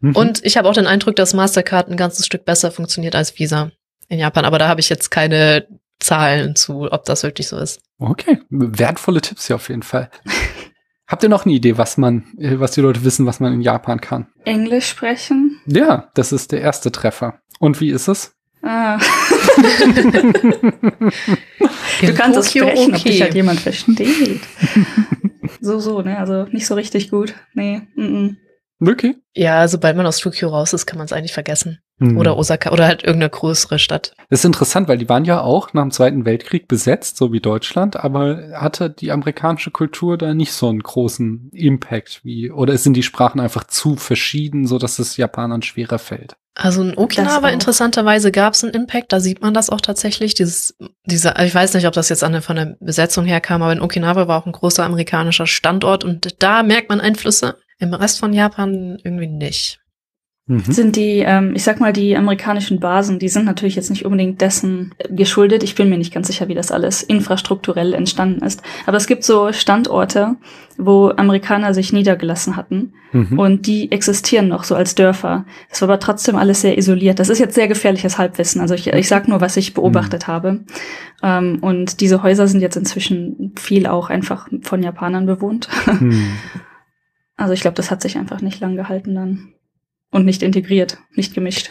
Mhm. Und ich habe auch den Eindruck, dass Mastercard ein ganzes Stück besser funktioniert als Visa in Japan. Aber da habe ich jetzt keine Zahlen zu, ob das wirklich so ist. Okay, wertvolle Tipps hier auf jeden Fall. Habt ihr noch eine Idee, was man, äh, was die Leute wissen, was man in Japan kann? Englisch sprechen? Ja, das ist der erste Treffer. Und wie ist es? Ah. du kannst es sprechen, okay. ob dich halt jemand versteht. so, so, ne? Also nicht so richtig gut. Nee. Mm -mm. Okay. Ja, sobald man aus Tokio raus ist, kann man es eigentlich vergessen. Mhm. Oder Osaka oder halt irgendeine größere Stadt. Das ist interessant, weil die waren ja auch nach dem Zweiten Weltkrieg besetzt, so wie Deutschland, aber hatte die amerikanische Kultur da nicht so einen großen Impact wie, oder sind die Sprachen einfach zu verschieden, so dass es Japanern schwerer fällt? Also in Okinawa interessanterweise gab es einen Impact, da sieht man das auch tatsächlich. Dieses, diese, ich weiß nicht, ob das jetzt an, von der Besetzung herkam, aber in Okinawa war auch ein großer amerikanischer Standort und da merkt man Einflüsse. Im Rest von Japan irgendwie nicht. Mhm. Sind die, ähm, ich sag mal, die amerikanischen Basen, die sind natürlich jetzt nicht unbedingt dessen geschuldet. Ich bin mir nicht ganz sicher, wie das alles infrastrukturell entstanden ist. Aber es gibt so Standorte, wo Amerikaner sich niedergelassen hatten. Mhm. Und die existieren noch so als Dörfer. Das war aber trotzdem alles sehr isoliert. Das ist jetzt sehr gefährliches Halbwissen. Also ich, ich sag nur, was ich beobachtet mhm. habe. Ähm, und diese Häuser sind jetzt inzwischen viel auch einfach von Japanern bewohnt. Also ich glaube, das hat sich einfach nicht lang gehalten dann. Und nicht integriert, nicht gemischt.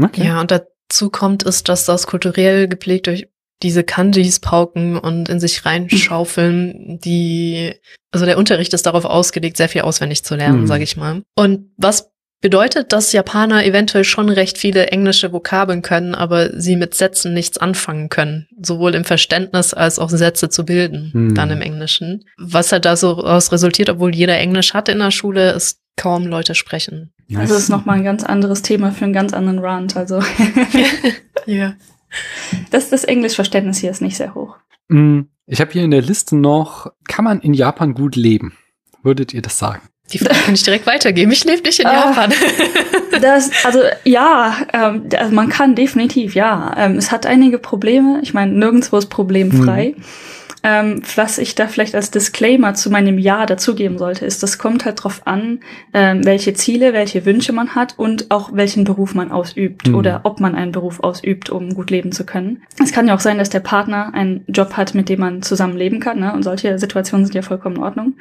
Okay. Ja, und dazu kommt es, dass das kulturell geprägt durch diese Kanjis pauken und in sich reinschaufeln, die, also der Unterricht ist darauf ausgelegt, sehr viel auswendig zu lernen, mhm. sage ich mal. Und was bedeutet, dass Japaner eventuell schon recht viele englische Vokabeln können, aber sie mit Sätzen nichts anfangen können, sowohl im Verständnis als auch Sätze zu bilden, hm. dann im Englischen. Was halt da so aus resultiert, obwohl jeder Englisch hat in der Schule, ist kaum Leute sprechen. Nice. Das ist nochmal ein ganz anderes Thema für einen ganz anderen Rant, also. ja. Das, das Englischverständnis hier ist nicht sehr hoch. Hm. Ich habe hier in der Liste noch, kann man in Japan gut leben? Würdet ihr das sagen? Die Frage kann ich direkt weitergeben. Ich lebe nicht in ah, Japan. das, also ja, ähm, also man kann definitiv, ja. Ähm, es hat einige Probleme. Ich meine, nirgendwo ist problemfrei. Mhm. Ähm, was ich da vielleicht als Disclaimer zu meinem Ja dazugeben sollte, ist, das kommt halt drauf an, ähm, welche Ziele, welche Wünsche man hat und auch welchen Beruf man ausübt mhm. oder ob man einen Beruf ausübt, um gut leben zu können. Es kann ja auch sein, dass der Partner einen Job hat, mit dem man zusammen leben kann, ne? und solche Situationen sind ja vollkommen in Ordnung.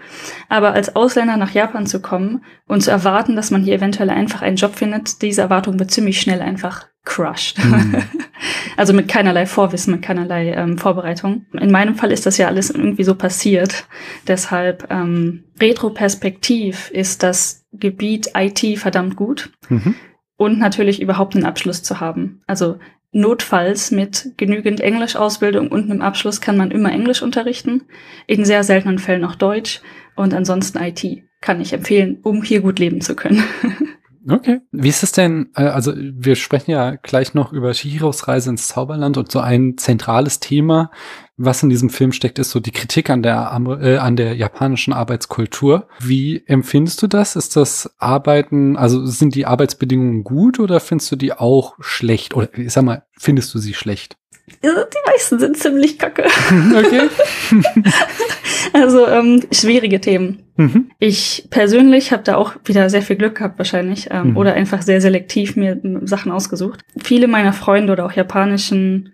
Aber als Ausländer nach Japan zu kommen und zu erwarten, dass man hier eventuell einfach einen Job findet, diese Erwartung wird ziemlich schnell einfach crushed. Mhm. also mit keinerlei Vorwissen, mit keinerlei ähm, Vorbereitung. In meinem Fall ist das ja alles irgendwie so passiert. Deshalb ähm, retroperspektiv ist das Gebiet IT verdammt gut. Mhm. Und natürlich überhaupt einen Abschluss zu haben. Also notfalls mit genügend Englischausbildung und einem Abschluss kann man immer Englisch unterrichten, in sehr seltenen Fällen auch Deutsch und ansonsten IT kann ich empfehlen, um hier gut leben zu können. Okay. Wie ist es denn, äh, also wir sprechen ja gleich noch über Shihiros Reise ins Zauberland und so ein zentrales Thema, was in diesem Film steckt, ist so die Kritik an der, äh, an der japanischen Arbeitskultur. Wie empfindest du das? Ist das Arbeiten, also sind die Arbeitsbedingungen gut oder findest du die auch schlecht? Oder ich sag mal, findest du sie schlecht? Die meisten sind ziemlich kacke. Okay. also ähm, schwierige Themen. Mhm. Ich persönlich habe da auch wieder sehr viel Glück gehabt wahrscheinlich ähm, Mhm. oder einfach sehr selektiv mir Sachen ausgesucht. Viele meiner Freunde oder auch japanischen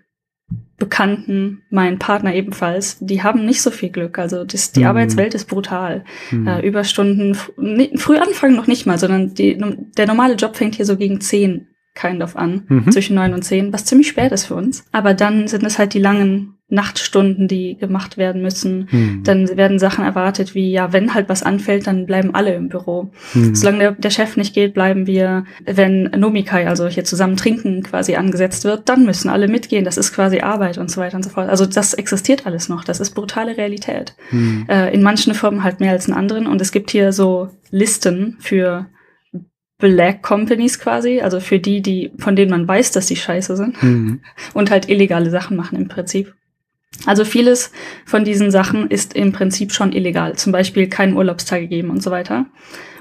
Bekannten, mein Partner ebenfalls, die haben nicht so viel Glück. Also das, die Mhm. Arbeitswelt ist brutal. Hm. Äh, Überstunden, f- ni- früh anfangen noch nicht mal, sondern die, der normale Job fängt hier so gegen zehn kind of an, Mhm. zwischen neun und zehn, was ziemlich spät ist für uns. Aber dann sind es halt die langen Nachtstunden, die gemacht werden müssen. Hm. Dann werden Sachen erwartet wie, ja, wenn halt was anfällt, dann bleiben alle im Büro. Hm. Solange der, der Chef nicht geht, bleiben wir, wenn Nomikai, also hier zusammen trinken quasi angesetzt wird, dann müssen alle mitgehen. Das ist quasi Arbeit und so weiter und so fort. Also das existiert alles noch. Das ist brutale Realität. Hm. Äh, in manchen Firmen halt mehr als in anderen. Und es gibt hier so Listen für Black Companies quasi, also für die, die, von denen man weiß, dass die scheiße sind Hm. und halt illegale Sachen machen im Prinzip. Also vieles von diesen Sachen ist im Prinzip schon illegal. Zum Beispiel keinen Urlaubstage geben und so weiter.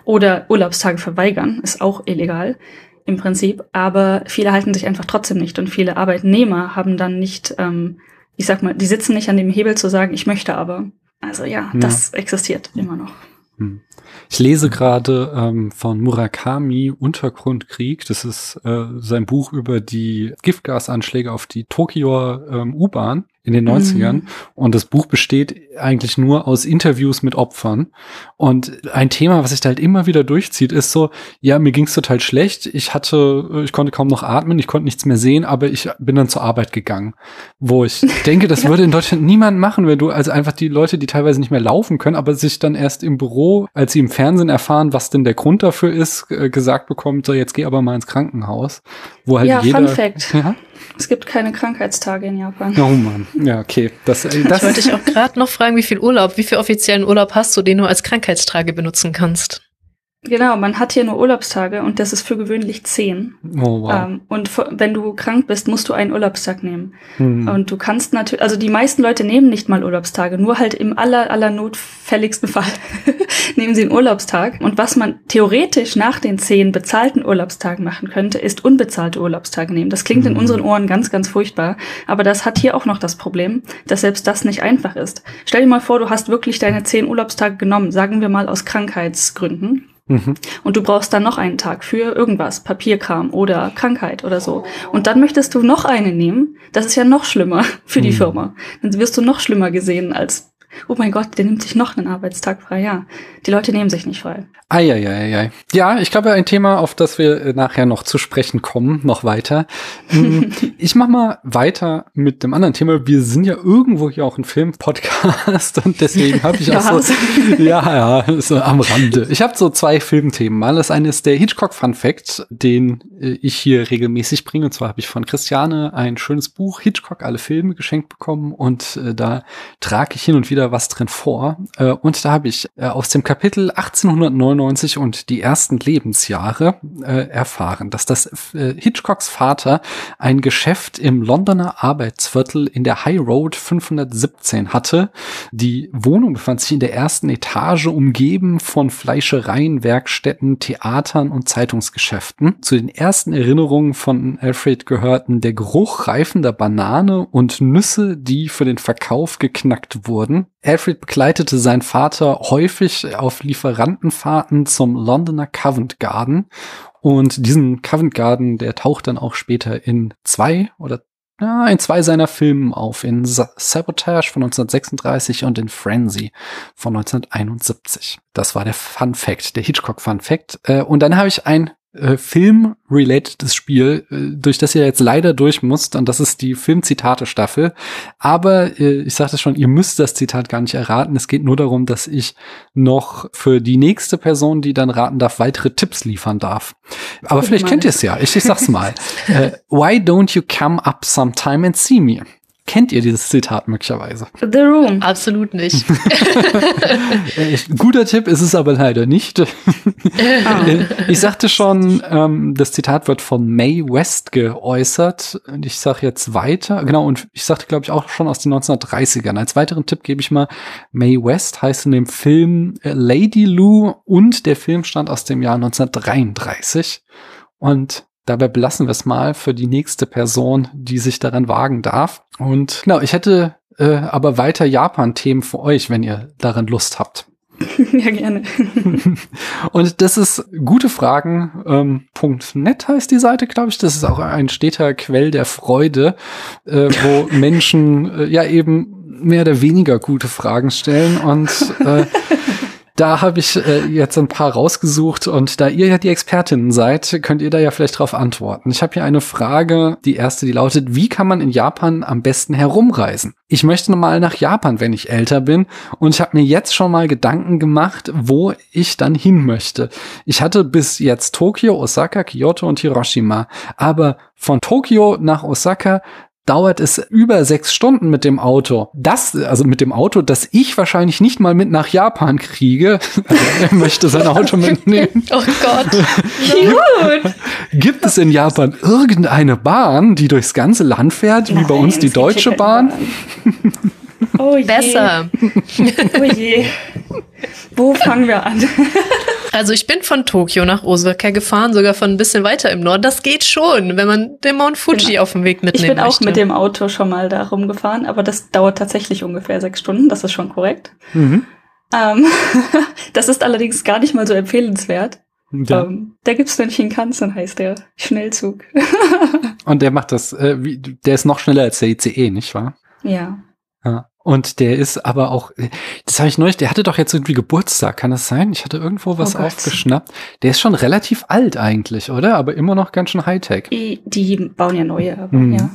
Oder Urlaubstage verweigern ist auch illegal im Prinzip. Aber viele halten sich einfach trotzdem nicht. Und viele Arbeitnehmer haben dann nicht, ähm, ich sag mal, die sitzen nicht an dem Hebel zu sagen, ich möchte aber. Also ja, Ja. das existiert immer noch. Hm. Ich lese gerade ähm, von Murakami Untergrundkrieg. Das ist äh, sein Buch über die Giftgasanschläge auf die Tokioer ähm, U-Bahn in den 90ern. Mhm. Und das Buch besteht eigentlich nur aus Interviews mit Opfern. Und ein Thema, was sich da halt immer wieder durchzieht, ist so, ja, mir ging's total schlecht. Ich hatte, ich konnte kaum noch atmen, ich konnte nichts mehr sehen, aber ich bin dann zur Arbeit gegangen. Wo ich denke, das Ja. würde in Deutschland niemand machen, wenn du, also einfach die Leute, die teilweise nicht mehr laufen können, aber sich dann erst im Büro, als sie im Fernsehen erfahren, was denn der Grund dafür ist, äh, gesagt bekommt, so jetzt geh aber mal ins Krankenhaus. Wo halt Ja, jeder. Fun Fact. Ja? Es gibt keine Krankheitstage in Japan. Oh Mann. Ja, okay. Das, äh, Ich das wollte dich auch gerade noch fragen, wie viel Urlaub, wie viel offiziellen Urlaub hast du, den du als Krankheitstrage benutzen kannst? Genau, man hat hier nur Urlaubstage und das ist für gewöhnlich zehn. Oh, wow. Ähm, und wenn du krank bist, musst du einen Urlaubstag nehmen. Hm. Und du kannst natürlich, also die meisten Leute nehmen nicht mal Urlaubstage, nur halt im aller, aller notfälligsten Fall nehmen sie einen Urlaubstag. Und was man theoretisch nach den zehn bezahlten Urlaubstagen machen könnte, ist unbezahlte Urlaubstage nehmen. Das klingt in Mhm. unseren Ohren ganz, ganz furchtbar. Aber das hat hier auch noch das Problem, dass selbst das nicht einfach ist. Stell dir mal vor, du hast wirklich deine zehn Urlaubstage genommen, sagen wir mal aus Krankheitsgründen. Mhm. Und du brauchst dann noch einen Tag für irgendwas, Papierkram oder Krankheit oder so. Und dann möchtest du noch einen nehmen. Das ist ja noch schlimmer für die Hm. Firma. Dann wirst du noch schlimmer gesehen als, oh mein Gott, der nimmt sich noch einen Arbeitstag frei. Ja, die Leute nehmen sich nicht frei. Eieieiei. Ja, ich glaube, ein Thema, auf das wir äh, nachher noch zu sprechen kommen, noch weiter. Mm, ich mach mal weiter mit dem anderen Thema. Wir sind ja irgendwo hier auch ein Film-Podcast und deswegen habe ich auch Ja. so, ja, ja, so am Rande. Ich habe so zwei Filmthemen. Mal das eine ist der Hitchcock Fun Fact, den äh, ich hier regelmäßig bringe. Und zwar habe ich von Christiane ein schönes Buch Hitchcock alle Filme geschenkt bekommen und äh, da trage ich hin und wieder was drin vor. Äh, und da habe ich äh, aus dem Kapitel 1899 und die ersten Lebensjahre äh, erfahren, dass das äh, Hitchcocks Vater ein Geschäft im Londoner Arbeitsviertel in der High Road 517 hatte. Die Wohnung befand sich in der ersten Etage, umgeben von Fleischereien, Werkstätten, Theatern und Zeitungsgeschäften. Zu den ersten Erinnerungen von Alfred gehörten der Geruch reifender Banane und Nüsse, die für den Verkauf geknackt wurden. Alfred begleitete seinen Vater häufig auf Lieferantenfahrten zum Londoner Covent Garden. Und diesen Covent Garden, der taucht dann auch später in zwei oder ja, in zwei seiner Filmen auf, in Sa Sabotage von 1936 und in Frenzy von 1971. Das war der Fun Fact, der Hitchcock Fun Fact. Äh, und dann habe ich ein äh, Film-relatedes Spiel, äh, durch das ihr jetzt leider durch musst, und das ist die Film-Zitate-Staffel. Aber äh, ich sagte schon, ihr müsst das Zitat gar nicht erraten. Es geht nur darum, dass ich noch für die nächste Person, die dann raten darf, weitere Tipps liefern darf. Aber vielleicht kennt ihr es ja. Ich, ich sag's mal. äh, Why don't you come up sometime and see me? Kennt ihr dieses Zitat möglicherweise? The Room. Absolut nicht. Äh, Guter Tipp ist es aber leider nicht. Äh, ich sagte schon, ähm, das Zitat wird von Mae West geäußert. Und ich sage jetzt weiter. Genau, und ich sagte, glaube ich, auch schon aus den 1930ern. Als weiteren Tipp gebe ich mal, Mae West heißt in dem Film äh, Lady Lou und der Film stammt aus dem Jahr 1933. Und Dabei belassen wir es mal für die nächste Person, die sich daran wagen darf. Und genau, ich hätte äh, aber weiter Japan-Themen für euch, wenn ihr daran Lust habt. ja, gerne. Und das ist gute Fragen. Ähm, heißt die Seite, glaube ich. Das ist auch ein steter Quell der Freude, äh, wo Menschen äh, ja eben mehr oder weniger gute Fragen stellen und äh, da habe ich äh, jetzt ein paar rausgesucht und da ihr ja die Expertinnen seid, könnt ihr da ja vielleicht drauf antworten. Ich habe hier eine Frage, die erste, die lautet, wie kann man in Japan am besten herumreisen? Ich möchte nochmal nach Japan, wenn ich älter bin und ich habe mir jetzt schon mal Gedanken gemacht, wo ich dann hin möchte. Ich hatte bis jetzt Tokio, Osaka, Kyoto und Hiroshima, aber von Tokio nach Osaka dauert es über sechs Stunden mit dem Auto. Das, also mit dem Auto, das ich wahrscheinlich nicht mal mit nach Japan kriege. Also er möchte sein Auto mitnehmen. oh Gott. Gut. Gibt es in Japan irgendeine Bahn, die durchs ganze Land fährt, wie bei Nein, uns die gibt Deutsche Bahn? Oh je. Besser. Oh je. Wo fangen wir an? Also ich bin von Tokio nach Osaka gefahren, sogar von ein bisschen weiter im Norden. Das geht schon, wenn man den Mount Fuji Genau. auf dem Weg Ich mitnehmen bin auch möchte. mit dem Auto schon mal da rumgefahren, aber das dauert tatsächlich ungefähr sechs Stunden. Das ist schon korrekt. Mhm. Ähm, das ist allerdings gar nicht mal so empfehlenswert. Ja. Ähm, da gibt's den Shinkansen, heißt der Schnellzug. Und der macht das, äh, wie, der ist noch schneller als der ICE, nicht wahr? ja. Ja. Und der ist aber auch, das habe ich neulich, der hatte doch jetzt irgendwie Geburtstag, kann das sein? Ich hatte irgendwo was Oh aufgeschnappt. Der ist schon relativ alt eigentlich, oder? Aber immer noch ganz schön Hightech. Die, die bauen ja neue, aber Mhm. ja.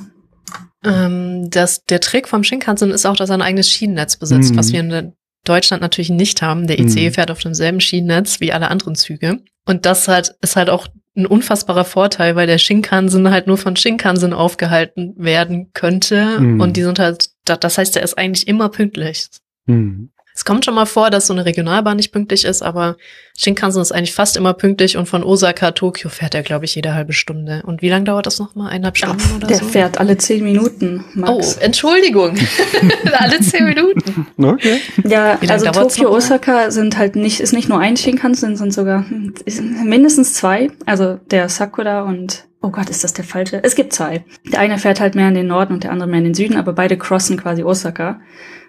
Ähm, das, der Trick vom Shinkansen ist auch, dass er ein eigenes Schienennetz besitzt, Mhm. was wir in Deutschland natürlich nicht haben. Der ICE Mhm. fährt auf demselben Schienennetz wie alle anderen Züge. Und das halt, ist halt auch ein unfassbarer Vorteil, weil der Shinkansen halt nur von Shinkansen aufgehalten werden könnte. Mhm. Und die sind halt, das heißt, er ist eigentlich immer pünktlich. Hm. Es kommt schon mal vor, dass so eine Regionalbahn nicht pünktlich ist, aber Shinkansen ist eigentlich fast immer pünktlich und von Osaka, Tokio fährt er, glaube ich, jede halbe Stunde. Und wie lange dauert das nochmal? Eineinhalb Stunden oder Der so? fährt alle zehn Minuten, Oh, Max. Entschuldigung. Alle zehn Minuten. Okay. Ja, also Tokio? Osaka sind halt nicht, ist nicht nur ein Shinkansen, sind sogar mindestens zwei. Also der Sakura und, oh Gott, ist das der falsche? Es gibt zwei. Der eine fährt halt mehr in den Norden und der andere mehr in den Süden, aber beide crossen quasi Osaka,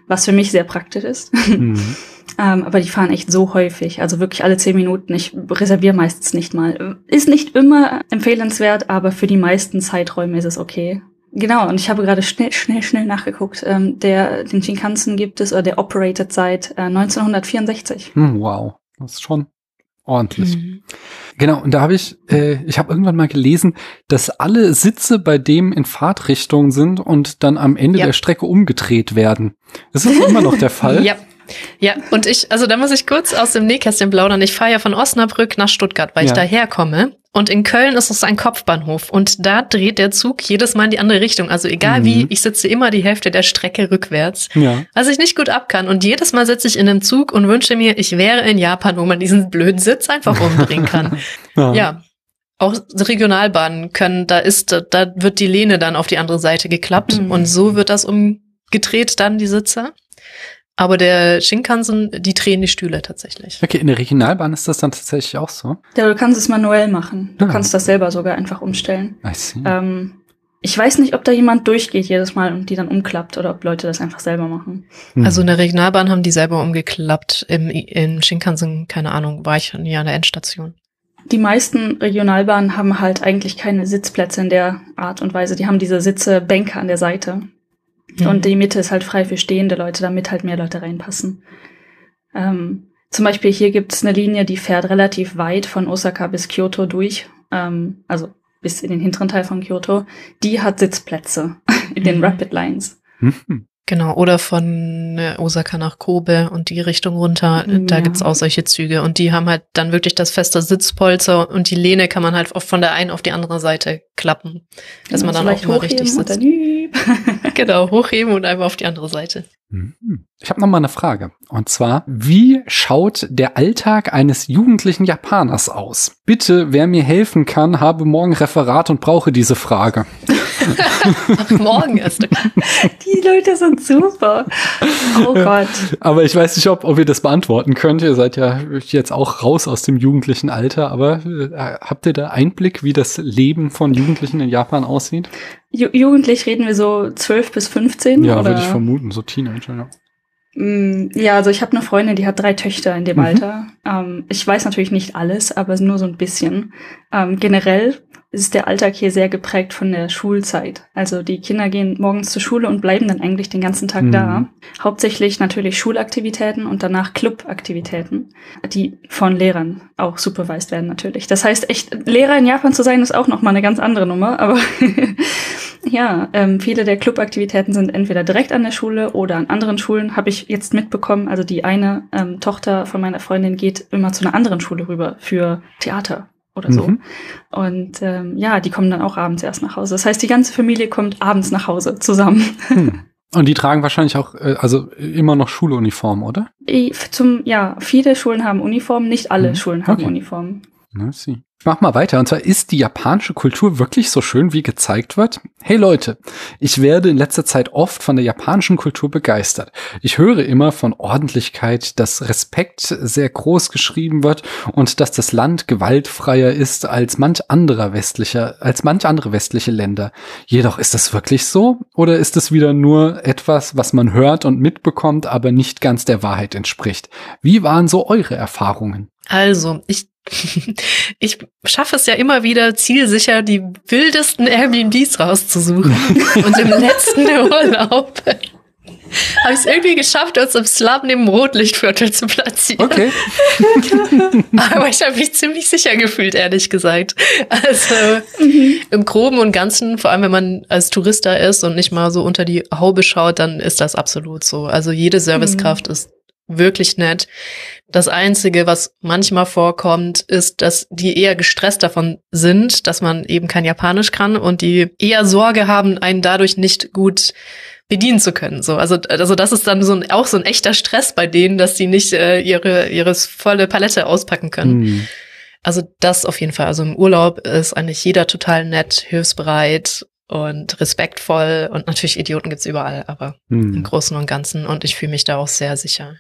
was für mich sehr praktisch ist. Hm. ähm, aber die fahren echt so häufig, also wirklich alle zehn Minuten. Ich reserviere meistens nicht mal. Ist nicht immer empfehlenswert, aber für die meisten Zeiträume ist es okay. Genau, und ich habe gerade schnell, schnell, schnell nachgeguckt. Ähm, der, den Shinkansen gibt es, oder der operated seit äh, 1964. Hm, wow. Das ist schon ordentlich. Mhm. Genau, und da habe ich, äh, ich habe irgendwann mal gelesen, dass alle Sitze bei dem in Fahrtrichtung sind und dann am Ende Ja. der Strecke umgedreht werden. Ist das immer noch der Fall? Ja. Ja, und ich, also da muss ich kurz aus dem Nähkästchen plaudern. Ich fahre ja von Osnabrück nach Stuttgart, weil Ja. ich daherkomme. Und in Köln ist es ein Kopfbahnhof. Und da dreht der Zug jedes Mal in die andere Richtung. Also egal Mhm. wie, ich sitze immer die Hälfte der Strecke rückwärts. Ja. Was ich nicht gut ab kann. Und jedes Mal sitze ich in einem Zug und wünsche mir, ich wäre in Japan, wo man diesen blöden Sitz einfach umdrehen kann. Ja. Auch Regionalbahnen können, da ist, da wird die Lehne dann auf die andere Seite geklappt Mhm. und so wird das umgedreht dann die Sitze. Aber der Shinkansen, die drehen die Stühle tatsächlich. Okay, in der Regionalbahn ist das dann tatsächlich auch so. Ja, du kannst es manuell machen. Du Ah. kannst das selber sogar einfach umstellen. I see. Ähm, ich weiß nicht, ob da jemand durchgeht jedes Mal und die dann umklappt oder ob Leute das einfach selber machen. Hm. Also in der Regionalbahn haben die selber umgeklappt. Im, in Shinkansen, keine Ahnung, war ich nie an der Endstation. Die meisten Regionalbahnen haben halt eigentlich keine Sitzplätze in der Art und Weise. Die haben diese Sitze Bänke an der Seite. Mhm. Und die Mitte ist halt frei für stehende Leute, damit halt mehr Leute reinpassen. Ähm, zum Beispiel hier gibt es eine Linie, die fährt relativ weit von Osaka bis Kyoto durch. ähm, also bis in den hinteren Teil von Kyoto, die hat Sitzplätze in den Mhm. Rapid Lines. Mhm. Genau, oder von äh, Osaka nach Kobe und die Richtung runter, äh, da Ja. gibt's auch solche Züge und die haben halt dann wirklich das feste Sitzpolster und die Lehne kann man halt oft von der einen auf die andere Seite klappen, dass Genau, man dann auch hochheben richtig sitzt. Genau, hochheben und einfach auf die andere Seite. Mhm. Ich habe noch mal eine Frage. Und zwar, wie schaut der Alltag eines jugendlichen Japaners aus? Bitte, wer mir helfen kann, habe morgen Referat und brauche diese Frage. Ach, morgen erst. Die Leute sind super. Oh Gott. Aber ich weiß nicht, ob, ob ihr das beantworten könnt. Ihr seid ja jetzt auch raus aus dem jugendlichen Alter. Aber äh, habt ihr da Einblick, wie das Leben von Jugendlichen in Japan aussieht? Ju jugendlich reden wir so 12 bis 15? Ja, oder? würde ich vermuten, so Teenager. Ja. Mm, Ja, also ich habe eine Freundin, die hat drei Töchter in dem Mhm. Alter. Ähm, ich weiß natürlich nicht alles, aber nur so ein bisschen. Ähm, generell ist der Alltag hier sehr geprägt von der Schulzeit. Also die Kinder gehen morgens zur Schule und bleiben dann eigentlich den ganzen Tag Mhm. da. Hauptsächlich natürlich Schulaktivitäten und danach Clubaktivitäten, die von Lehrern auch supervised werden natürlich. Das heißt, echt Lehrer in Japan zu sein ist auch noch mal eine ganz andere Nummer. Aber ja, ähm, viele der Clubaktivitäten sind entweder direkt an der Schule oder an anderen Schulen. Habe ich jetzt mitbekommen. Also die eine ähm, Tochter von meiner Freundin geht immer zu einer anderen Schule rüber für Theater oder so. Mhm. Und ähm, ja, die kommen dann auch abends erst nach Hause. Das heißt, die ganze Familie kommt abends nach Hause zusammen. Hm. Und die tragen wahrscheinlich auch, äh, also immer noch Schuluniform, oder? Zum, ja, viele Schulen haben Uniformen, nicht alle Mhm. Schulen haben Okay. Uniformen. Na, sie. Ich mach mal weiter. Und zwar ist die japanische Kultur wirklich so schön, wie gezeigt wird? Hey Leute, ich werde in letzter Zeit oft von der japanischen Kultur begeistert. Ich höre immer von Ordentlichkeit, dass Respekt sehr groß geschrieben wird und dass das Land gewaltfreier ist als manch anderer westlicher, als manch andere westliche Länder. Jedoch ist das wirklich so? Oder ist es wieder nur etwas, was man hört und mitbekommt, aber nicht ganz der Wahrheit entspricht? Wie waren so eure Erfahrungen? Also, ich, ich schaffe es ja immer wieder zielsicher, die wildesten Airbnbs rauszusuchen. Und im letzten Urlaub habe ich es irgendwie geschafft, uns im Slum neben dem Rotlichtviertel zu platzieren. Okay. Aber ich habe mich ziemlich sicher gefühlt, ehrlich gesagt. Also im Groben und Ganzen, vor allem wenn man als Tourist da ist und nicht mal so unter die Haube schaut, dann ist das absolut so. Also jede Servicekraft ist wirklich nett. Das Einzige, was manchmal vorkommt, ist, dass die eher gestresst davon sind, dass man eben kein Japanisch kann und die eher Sorge haben, einen dadurch nicht gut bedienen zu können. So, also, also das ist dann so ein, auch so ein echter Stress bei denen, dass sie nicht äh, ihre ihre volle Palette auspacken können. Hm. Also das auf jeden Fall. Also im Urlaub ist eigentlich jeder total nett, hilfsbereit und respektvoll und natürlich Idioten gibt's überall, aber im Hm. Großen und Ganzen und ich fühle mich da auch sehr sicher.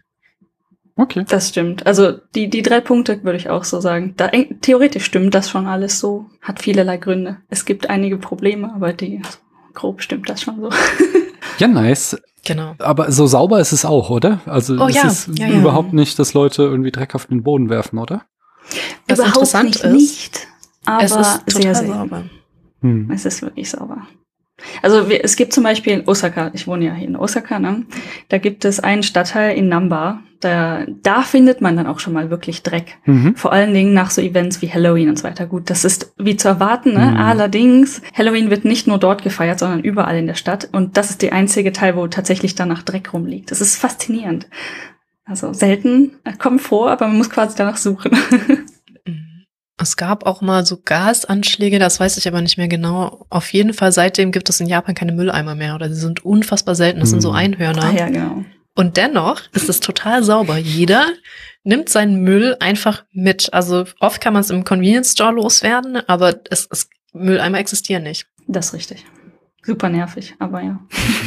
Okay. Das stimmt. Also die, die drei Punkte würde ich auch so sagen. Da, theoretisch stimmt das schon alles so. Hat vielerlei Gründe. Es gibt einige Probleme, aber die grob stimmt das schon so. Ja, nice. Genau. Aber so sauber ist es auch, oder? Also Oh es ja, ist ja, ja. überhaupt nicht, dass Leute irgendwie Dreck auf den Boden werfen, oder? Was interessant nicht, ist, nicht, aber es ist sehr, total sehr. sauber. Hm. Es ist wirklich sauber. Also es gibt zum Beispiel in Osaka, ich wohne ja hier in Osaka, ne? da gibt es einen Stadtteil in Namba, da, da findet man dann auch schon mal wirklich Dreck. Mhm. Vor allen Dingen nach so Events wie Halloween und so weiter. Gut, das ist wie zu erwarten, ne? Mhm. Allerdings, Halloween wird nicht nur dort gefeiert, sondern überall in der Stadt. Und das ist der einzige Teil, wo tatsächlich danach Dreck rumliegt. Das ist faszinierend. Also selten, kommt vor, aber man muss quasi danach suchen. Mhm. Es gab auch mal so Gasanschläge, das weiß ich aber nicht mehr genau. Auf jeden Fall seitdem gibt es in Japan keine Mülleimer mehr oder sie sind unfassbar selten. Das sind so Mhm. Einhörner. ah ja, genau. Und dennoch ist es total sauber. Jeder nimmt seinen Müll einfach mit. Also oft kann man es im Convenience Store loswerden, aber es, es Mülleimer existieren nicht. Das ist richtig. Super nervig, aber ja.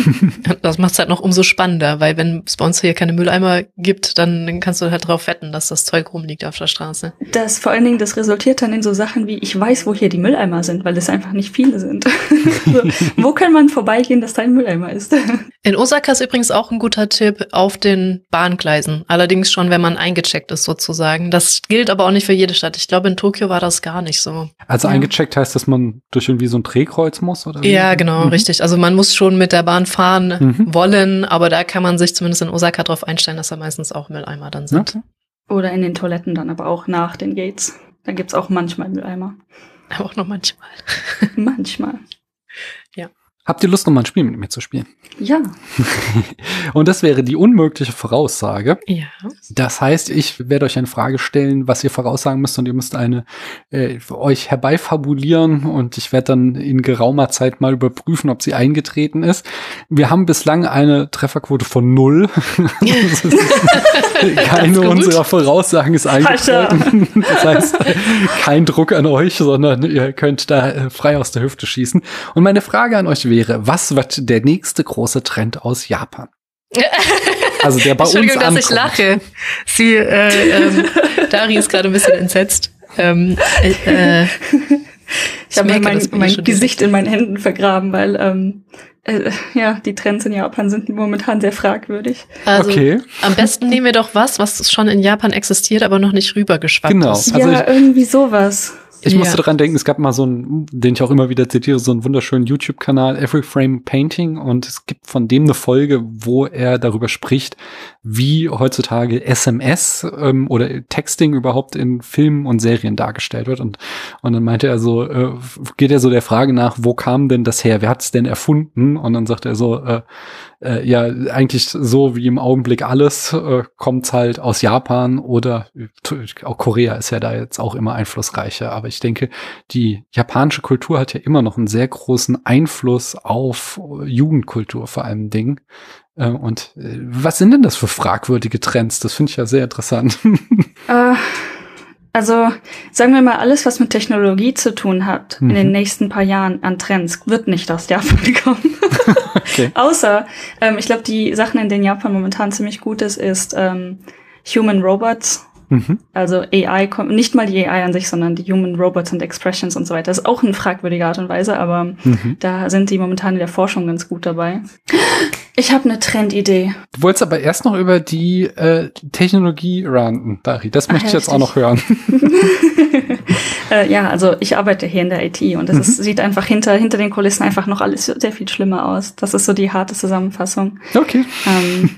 Das macht es halt noch umso spannender, weil wenn es bei uns hier keine Mülleimer gibt, dann kannst du halt drauf wetten, dass das Zeug rumliegt auf der Straße. Das vor allen Dingen, das resultiert dann in so Sachen wie, ich weiß, wo hier die Mülleimer sind, weil es einfach nicht viele sind. so, wo kann man vorbeigehen, dass da ein Mülleimer ist? In Osaka ist übrigens auch ein guter Tipp auf den Bahngleisen. Allerdings schon, wenn man eingecheckt ist sozusagen. Das gilt aber auch nicht für jede Stadt. Ich glaube, in Tokio war das gar nicht so. Also Ja. eingecheckt heißt, dass man durch irgendwie so ein Drehkreuz muss, oder? wie? Ja, genau, Mhm. richtig. Also man muss schon mit der Bahn fahren Mhm. wollen, aber da kann man sich zumindest in Osaka drauf einstellen, dass da meistens auch Mülleimer dann sind. Okay. Oder in den Toiletten dann aber auch nach den Gates. Da gibt's auch manchmal Mülleimer. Aber auch noch manchmal. Manchmal. Habt ihr Lust, nochmal ein Spiel mit mir zu spielen? Ja. Und das wäre die unmögliche Voraussage. Ja. Das heißt, ich werde euch eine Frage stellen, was ihr voraussagen müsst und ihr müsst eine äh, euch herbeifabulieren und ich werde dann in geraumer Zeit mal überprüfen, ob sie eingetreten ist. Wir haben bislang eine Trefferquote von null. Keine unserer Voraussagen ist eingetreten. Das heißt, kein Druck an euch, sondern ihr könnt da äh, frei aus der Hüfte schießen. Und meine Frage an euch wäre, was wird der nächste große Trend aus Japan? Also der bei uns Entschuldigung, dass ankommt. ich lache. Sie, äh, ähm, Dari ist gerade ein bisschen entsetzt. Ähm, äh, äh, Ich habe mein, mein Gesicht in meinen Händen vergraben, weil ähm, äh, ja, die Trends in Japan sind momentan sehr fragwürdig. also, Okay. am besten nehmen wir doch was, was schon in Japan existiert, aber noch nicht rübergeschwappt Genau. ist. Also ja, irgendwie sowas. Ich Ja. musste dran denken, es gab mal so einen, den ich auch immer wieder zitiere, so einen wunderschönen YouTube-Kanal, Every Frame Painting, und es gibt von dem eine Folge, wo er darüber spricht, wie heutzutage SMS ähm, oder Texting überhaupt in Filmen und Serien dargestellt wird. Und, und dann meinte er so, äh, geht er so der Frage nach, wo kam denn das her? Wer hat es denn erfunden? Und dann sagt er so, äh, äh, ja, eigentlich so wie im Augenblick alles, äh, kommt's halt aus Japan oder äh, auch Korea ist ja da jetzt auch immer einflussreicher. Aber ich denke, die japanische Kultur hat ja immer noch einen sehr großen Einfluss auf äh, Jugendkultur vor allem Dingen. Äh, und äh, was sind denn das für fragwürdige Trends? Das finde ich ja sehr interessant. Äh, also sagen wir mal, alles, was mit Technologie zu tun hat, Mhm. in den nächsten paar Jahren an Trends, wird nicht aus Japan kommen. Okay. Außer, ähm, ich glaube, die Sachen, in denen Japan momentan ziemlich gut ist, ist ähm, Human Robots. Mhm. Also AI, kommt nicht mal die AI an sich, sondern die Human Robots and Expressions und so weiter. Das ist auch eine fragwürdige Art und Weise, aber Mhm. da sind die momentan in der Forschung ganz gut dabei. Ich habe eine Trendidee. Du wolltest aber erst noch über die äh, Technologie ranten, Dari. Das Ach möchte ich ja, jetzt auch noch hören. Äh, ja, also ich arbeite hier in der IT und es Mhm. sieht einfach hinter, hinter den Kulissen einfach noch alles sehr viel schlimmer aus. Das ist so die harte Zusammenfassung. Okay. Ähm,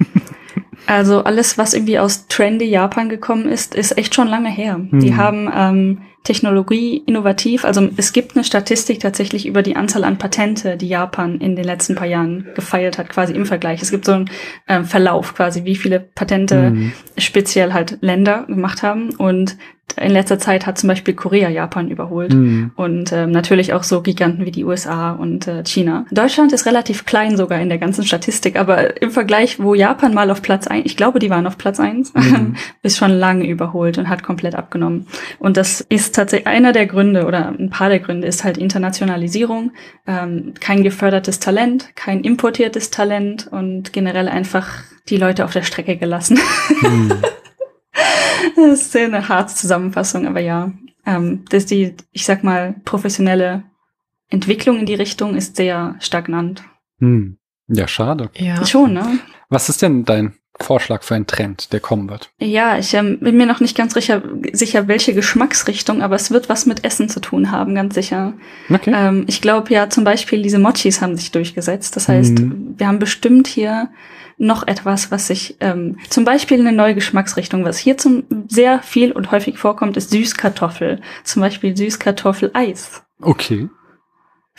also alles, was irgendwie aus trendy Japan gekommen ist, ist echt schon lange her. Die Mhm. haben ähm, Technologie innovativ. Also es gibt eine Statistik tatsächlich über die Anzahl an Patente, die Japan in den letzten paar Jahren gefeiert hat, quasi im Vergleich. Es gibt so einen ähm, Verlauf quasi, wie viele Patente Mhm. speziell halt Länder gemacht haben. Und in letzter Zeit hat zum Beispiel Korea Japan überholt. Mhm. Und ähm, natürlich auch so Giganten wie die USA und äh, China. Deutschland ist relativ klein sogar in der ganzen Statistik, aber im Vergleich, wo Japan mal auf Platz ein, ich glaube, die waren auf Platz eins, Mhm. ist schon lange überholt und hat komplett abgenommen. Und das ist tatsächlich einer der Gründe oder ein paar der Gründe ist halt Internationalisierung, ähm, kein gefördertes Talent, kein importiertes Talent und generell einfach die Leute auf der Strecke gelassen. Mhm. Das ist sehr eine harte Zusammenfassung, aber ja, ähm, dass die, ich sag mal, professionelle Entwicklung in die Richtung ist sehr stagnant. Hm. Ja, schade. Ja. Schon, ne? Was ist denn dein Vorschlag für einen Trend, der kommen wird? Ja, ich ähm, bin mir noch nicht ganz sicher, sicher, welche Geschmacksrichtung, aber es wird was mit Essen zu tun haben, ganz sicher. Okay. Ähm, ich glaube ja zum Beispiel, diese Mochis haben sich durchgesetzt. Das heißt, Mhm. wir haben bestimmt hier noch etwas, was sich, ähm, zum Beispiel eine neue Geschmacksrichtung, was hier zum sehr viel und häufig vorkommt, ist Süßkartoffel. Zum Beispiel Süßkartoffel-Eis. Okay.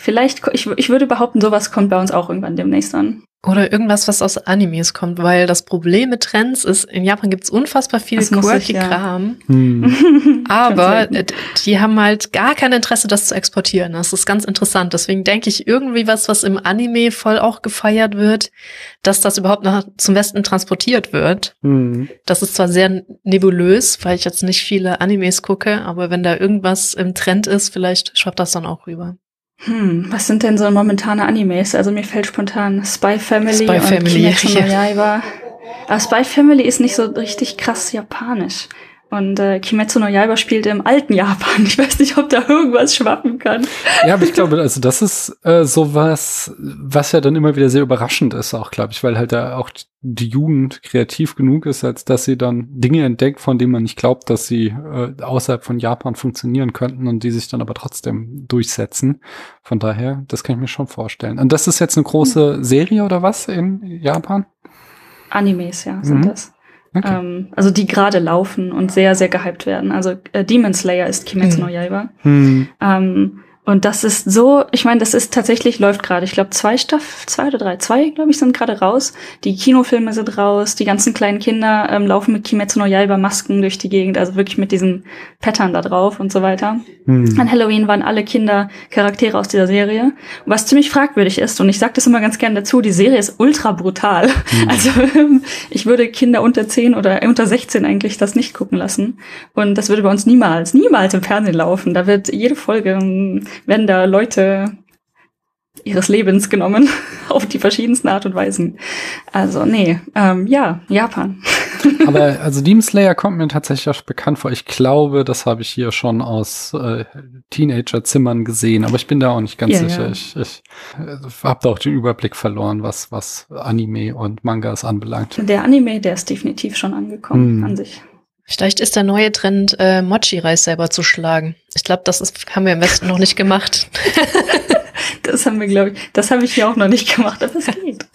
Vielleicht, ich, ich würde behaupten, sowas kommt bei uns auch irgendwann demnächst an. Oder irgendwas, was aus Animes kommt, weil das Problem mit Trends ist, in Japan gibt's unfassbar viel Das quirky ich, ja. Kram, Hm. aber die haben halt gar kein Interesse, das zu exportieren. Das ist ganz interessant. Deswegen denke ich, irgendwie was, was im Anime voll auch gefeiert wird, dass das überhaupt nach, zum Westen transportiert wird. Hm. Das ist zwar sehr nebulös, weil ich jetzt nicht viele Animes gucke, aber wenn da irgendwas im Trend ist, vielleicht schwappt das dann auch rüber. Hm, was sind denn so momentane Animes? Also mir fällt spontan Spy Family Spy und Family, Kimetsu no. Yaiba. Aber Spy Family ist nicht so richtig krass japanisch. Und äh, Kimetsu no Yaiba spielt im alten Japan. Ich weiß nicht, ob da irgendwas schwappen kann. Ja, aber ich glaube, also das ist äh, sowas, was ja dann immer wieder sehr überraschend ist, auch glaube ich, weil halt da auch die Jugend kreativ genug ist, als dass sie dann Dinge entdeckt, von denen man nicht glaubt, dass sie äh, außerhalb von Japan funktionieren könnten und die sich dann aber trotzdem durchsetzen. Von daher, das kann ich mir schon vorstellen. Und das ist jetzt eine große Serie oder was in Japan? Animes, ja, sind Mhm. das. Okay. Ähm, also die gerade laufen und sehr, sehr gehypt werden. Also äh, Demon Slayer ist Kimetsu no Yaiba. Hm. Ähm, und das ist so, ich meine, das ist tatsächlich, läuft gerade, ich glaube, zwei Staff, zwei oder drei, zwei, glaube ich, sind gerade raus. Die Kinofilme sind raus, die ganzen kleinen Kinder ähm, laufen mit Kimetsu no Yaiba Masken durch die Gegend, also wirklich mit diesen Pattern da drauf und so weiter. Hm. An Halloween waren alle Kinder Charaktere aus dieser Serie. Was ziemlich fragwürdig ist, und ich sage das immer ganz gerne dazu, die Serie ist ultra brutal. Also ich würde Kinder unter 10 oder unter 16 eigentlich das nicht gucken lassen. Und das würde bei uns niemals, niemals im Fernsehen laufen. Da wird jede Folge, ähm, werden da Leute ihres Lebens genommen auf die verschiedensten Art und Weisen. Also nee, ähm, ja, Japan. Aber also Demon Slayer kommt mir tatsächlich auch bekannt vor. Ich glaube, das habe ich hier schon aus äh, Teenager-Zimmern gesehen, aber ich bin da auch nicht ganz Ja, sicher. ja. Ich, ich äh, habe da auch den Überblick verloren, was, was Anime und Mangas anbelangt. Der Anime, der ist definitiv schon angekommen Hm. an sich. Vielleicht ist der neue Trend, äh, Mochi-Reis selber zu schlagen. Ich glaube, das ist, haben wir im Westen noch nicht gemacht. Das haben wir, glaube ich, das habe ich hier auch noch nicht gemacht, aber es geht.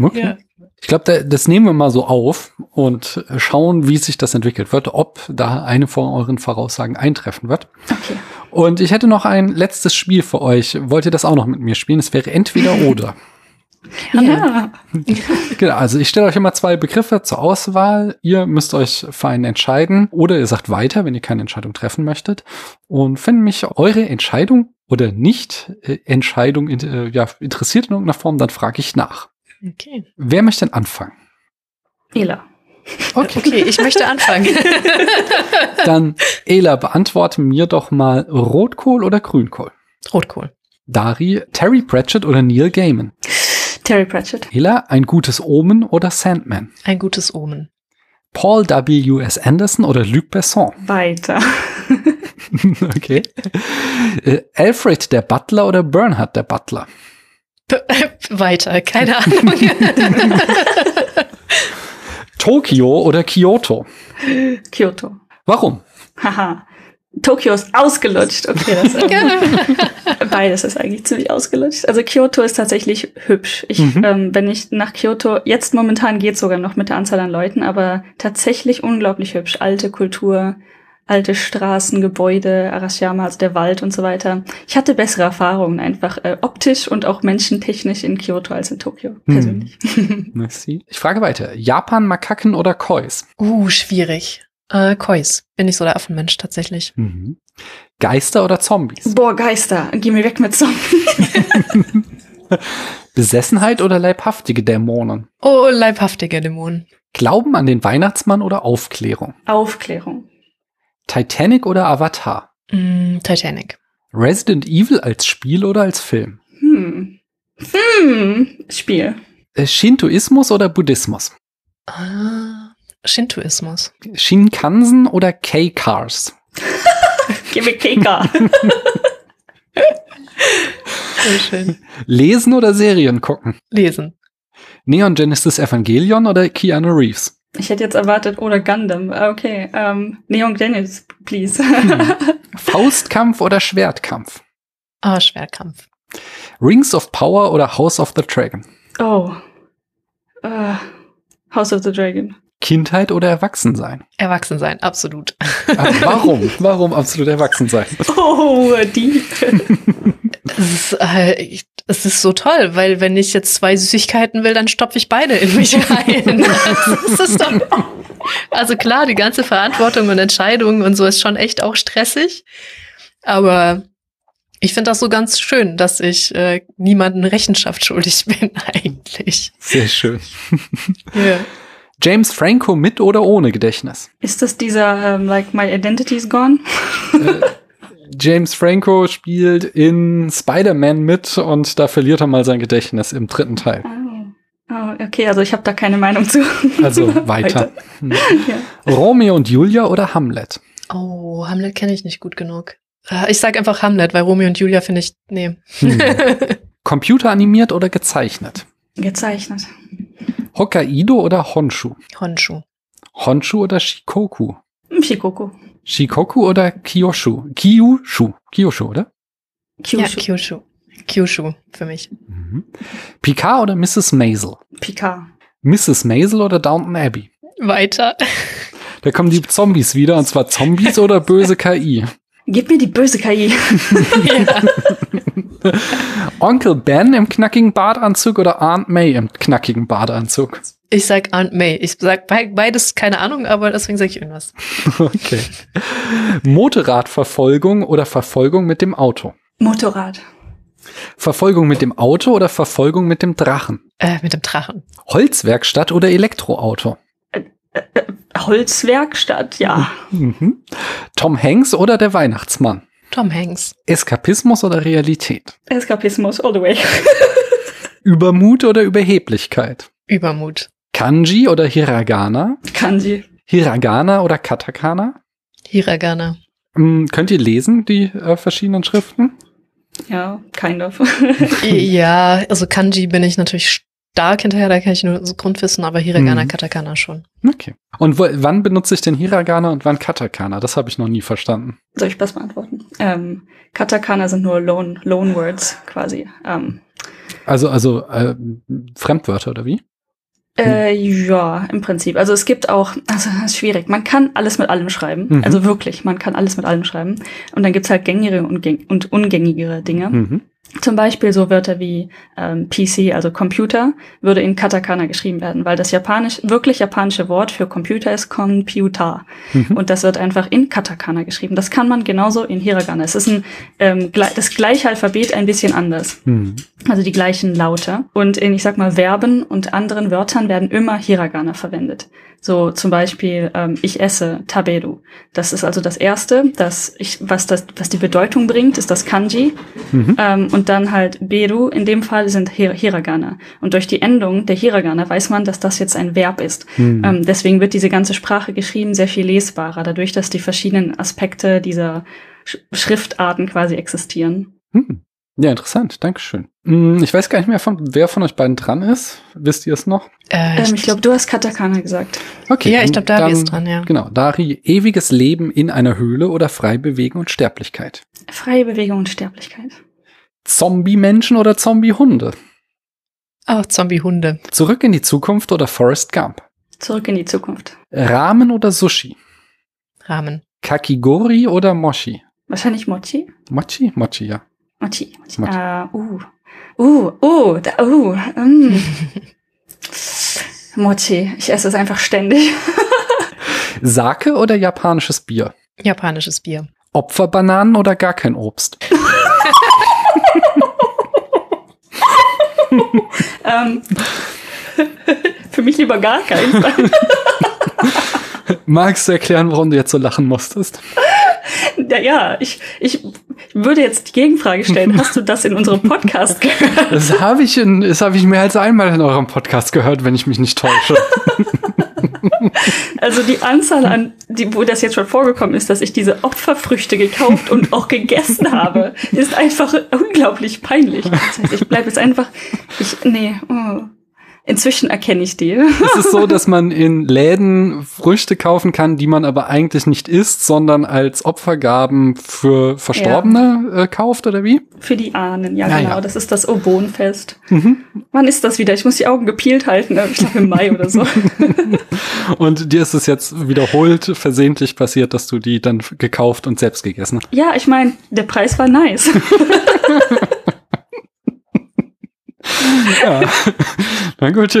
Okay. Ja. Ich glaube, da, das nehmen wir mal so auf und schauen, wie sich das entwickelt wird, ob da eine von euren Voraussagen eintreffen wird. Okay. Und ich hätte noch ein letztes Spiel für euch. Wollt ihr das auch noch mit mir spielen? Es wäre entweder oder. Ja. Genau, also ich stelle euch immer zwei Begriffe zur Auswahl. Ihr müsst euch für einen entscheiden oder ihr sagt weiter, wenn ihr keine Entscheidung treffen möchtet. Und wenn mich eure Entscheidung oder nicht äh, äh, ja, interessiert in irgendeiner Form, dann frage ich nach. Okay. Wer möchte denn anfangen? Ela. Okay, ich möchte anfangen. Dann, Ela, beantworte mir doch mal Rotkohl oder Grünkohl. Rotkohl. Dari, Terry Pratchett oder Neil Gaiman. Terry Pratchett. Ela, ein gutes Omen oder Sandman. Ein gutes Omen. Paul W. S. Anderson oder Luc Besson. Weiter. okay. Äh, Alfred der Butler oder Bernhard der Butler? B weiter, keine Ahnung. Tokio oder Kyoto? Kyoto. Warum? Haha. Tokio ist ausgelutscht. Okay, das ähm, beides ist eigentlich ziemlich ausgelutscht. Also Kyoto ist tatsächlich hübsch. Ich, Mhm. ähm, wenn ich nach Kyoto, jetzt momentan geht sogar noch mit der Anzahl an Leuten, aber tatsächlich unglaublich hübsch. Alte Kultur, alte Straßen, Gebäude, Arashiyama, also der Wald und so weiter. Ich hatte bessere Erfahrungen einfach äh, optisch und auch menschentechnisch in Kyoto als in Tokio, Mhm. persönlich. Merci. Ich frage weiter. Japan, Makaken oder Kois? Uh, schwierig. Äh, Kois. Bin ich so der Affenmensch tatsächlich. Mhm. Geister oder Zombies? Boah, Geister, geh mir weg mit Zombies. Besessenheit oder leibhaftige Dämonen? Oh, leibhaftige Dämonen. Glauben an den Weihnachtsmann oder Aufklärung? Aufklärung. Titanic oder Avatar? Mm, Titanic. Resident Evil als Spiel oder als Film? Hm. Hm. Spiel. Äh, Shintoismus oder Buddhismus? Ah, Shintoismus. Shinkansen oder K-Cars? Gib mir. Sehr schön. Lesen oder Serien gucken? Lesen. Neon Genesis Evangelion oder Keanu Reeves? Ich hätte jetzt erwartet, oder Gundam. Ah, Okay, ähm, Neon Dennis, please. Faustkampf oder Schwertkampf? Ah, Schwertkampf. Rings of Power oder House of the Dragon? oh. Äh, House of the Dragon. Kindheit oder Erwachsensein? Erwachsen sein, absolut. Ah, warum? Warum absolut Erwachsensein? Oh, die. Es ist, äh, es ist so toll, weil wenn ich jetzt zwei Süßigkeiten will, dann stopfe ich beide in mich rein. doch, also klar, die ganze Verantwortung und Entscheidung und so ist schon echt auch stressig. Aber ich finde das so ganz schön, dass ich äh, niemanden Rechenschaft schuldig bin eigentlich. Sehr schön. Ja. James Franco mit oder ohne Gedächtnis? Ist das dieser, ähm, like, my identity is gone? James Franco spielt in Spider-Man mit und da verliert er mal sein Gedächtnis im dritten Teil. Oh. oh okay, also ich habe da keine Meinung zu. Also weiter. Hm. ja. Romeo und Julia oder Hamlet? Oh, Hamlet kenne ich nicht gut genug. Äh, Ich sag einfach Hamlet, weil Romeo und Julia finde ich, nee. Hm. Computeranimiert oder gezeichnet? Gezeichnet. Hokkaido oder Honshu? Honshu. Honshu oder Shikoku? Shikoku. Shikoku oder Kyoshu? Kyushu. Kyushu, oder? Ja, Kyushu. Kyushu. Kyushu für mich. Mhm. Picard oder Mrs. Maisel? Picard. Mrs. Maisel oder Downton Abbey? Weiter. Da kommen die Zombies wieder, und zwar Zombies oder böse KI. Gib mir die böse KI. Onkel Ben im knackigen Badeanzug oder Aunt May im knackigen Badeanzug? Ich sag Aunt May. Ich sag be beides keine Ahnung, aber deswegen sage ich irgendwas. Okay. Motorradverfolgung oder Verfolgung mit dem Auto? Motorrad. Verfolgung mit dem Auto oder Verfolgung mit dem Drachen? Äh, mit dem Drachen. Holzwerkstatt oder Elektroauto? Holzwerkstatt, ja. Mhm. Tom Hanks oder der Weihnachtsmann? Tom Hanks. Eskapismus oder Realität? Eskapismus all the way. Übermut oder Überheblichkeit? Übermut. Kanji oder Hiragana? Kanji. Hiragana oder Katakana? Hiragana. Hm, könnt ihr lesen, die äh, verschiedenen Schriften? Ja, kind of. ja, also Kanji bin ich natürlich stark hinterher, da kann ich nur so Grundwissen, aber Hiragana, Mhm. Katakana schon. Okay. Und wo, wann benutze ich den Hiragana und wann Katakana? Das habe ich noch nie verstanden. Soll ich das beantworten? Ähm, Katakana sind nur Loan, Loan Words quasi. Ähm, Also, also äh, Fremdwörter oder wie? äh, ja, im Prinzip. Also es gibt auch, also das ist schwierig. Man kann alles mit allem schreiben. Mhm. Also wirklich, man kann alles mit allem schreiben. Und dann gibt's halt gängige und, gäng und ungängigere Dinge. Mhm. Zum Beispiel so Wörter wie ähm, PC, also Computer, würde in Katakana geschrieben werden, weil das japanisch, wirklich japanische Wort für Computer ist Computer. Mhm. Und das wird einfach in Katakana geschrieben. Das kann man genauso in Hiragana. Es ist ein, ähm, das gleiche Alphabet ein bisschen anders. Mhm. Also die gleichen Laute. Und in, ich sag mal, Verben und anderen Wörtern werden immer Hiragana verwendet. So zum Beispiel, ähm, ich esse Taberu. Das ist also das Erste, das ich, was, das, was die Bedeutung bringt, ist das Kanji. Mhm. Ähm, und dann halt Beru, in dem Fall sind Hir Hiragana. Und durch die Endung der Hiragana weiß man, dass das jetzt ein Verb ist. Mhm. Ähm, deswegen wird diese ganze Sprache geschrieben sehr viel lesbarer, dadurch, dass die verschiedenen Aspekte dieser Sch Schriftarten quasi existieren. Hm. Ja, interessant. Dankeschön. Hm, Ich weiß gar nicht mehr, von, wer von euch beiden dran ist. Wisst ihr es noch? Äh, Ähm, ich glaube, du hast Katakana gesagt. Okay. Ja, ich dann- glaub, Dari dann- ist dran, ja. Genau. Dari, ewiges Leben in einer Höhle oder frei bewegen und Sterblichkeit. Freie Bewegung und Sterblichkeit. Zombie-Menschen oder Zombie-Hunde. oh, Zombie-Hunde. Zurück in die Zukunft oder Forrest Gump. Zurück in die Zukunft. Ramen oder Sushi. Ramen. Kakigori oder Mochi. Wahrscheinlich Mochi? Mochi? Mochi, ja. Mochi. Äh, uh. Uh, uh, da, uh. Mm. Mochi. Ich esse es einfach ständig. Sake oder japanisches Bier. Japanisches Bier. Opferbananen oder gar kein Obst. ähm, für mich lieber gar keins. Magst du erklären, warum du jetzt so lachen musstest? Ja, ich, ich würde jetzt die Gegenfrage stellen. Hast du das in unserem Podcast gehört? Das habe ich, in- das habe ich mehr als einmal in eurem Podcast gehört, wenn ich mich nicht täusche. Also die Anzahl an, die, wo das jetzt schon vorgekommen ist, dass ich diese Opferfrüchte gekauft und auch gegessen habe, ist einfach unglaublich peinlich. Das heißt, ich bleibe jetzt einfach, ich, nee, oh. Inzwischen erkenne ich die. Es ist so, dass man in Läden Früchte kaufen kann, die man aber eigentlich nicht isst, sondern als Opfergaben für Verstorbene äh, kauft, oder wie? Für die Ahnen, ja, Ja, genau. ja. Das ist das Obonfest. Mhm. Wann ist das wieder? Ich muss die Augen gepielt halten. Ich glaube im Mai oder so. Und dir ist es jetzt wiederholt versehentlich passiert, dass du die dann gekauft und selbst gegessen hast. Ja, ich meine, der Preis war nice. Ja. Na gut,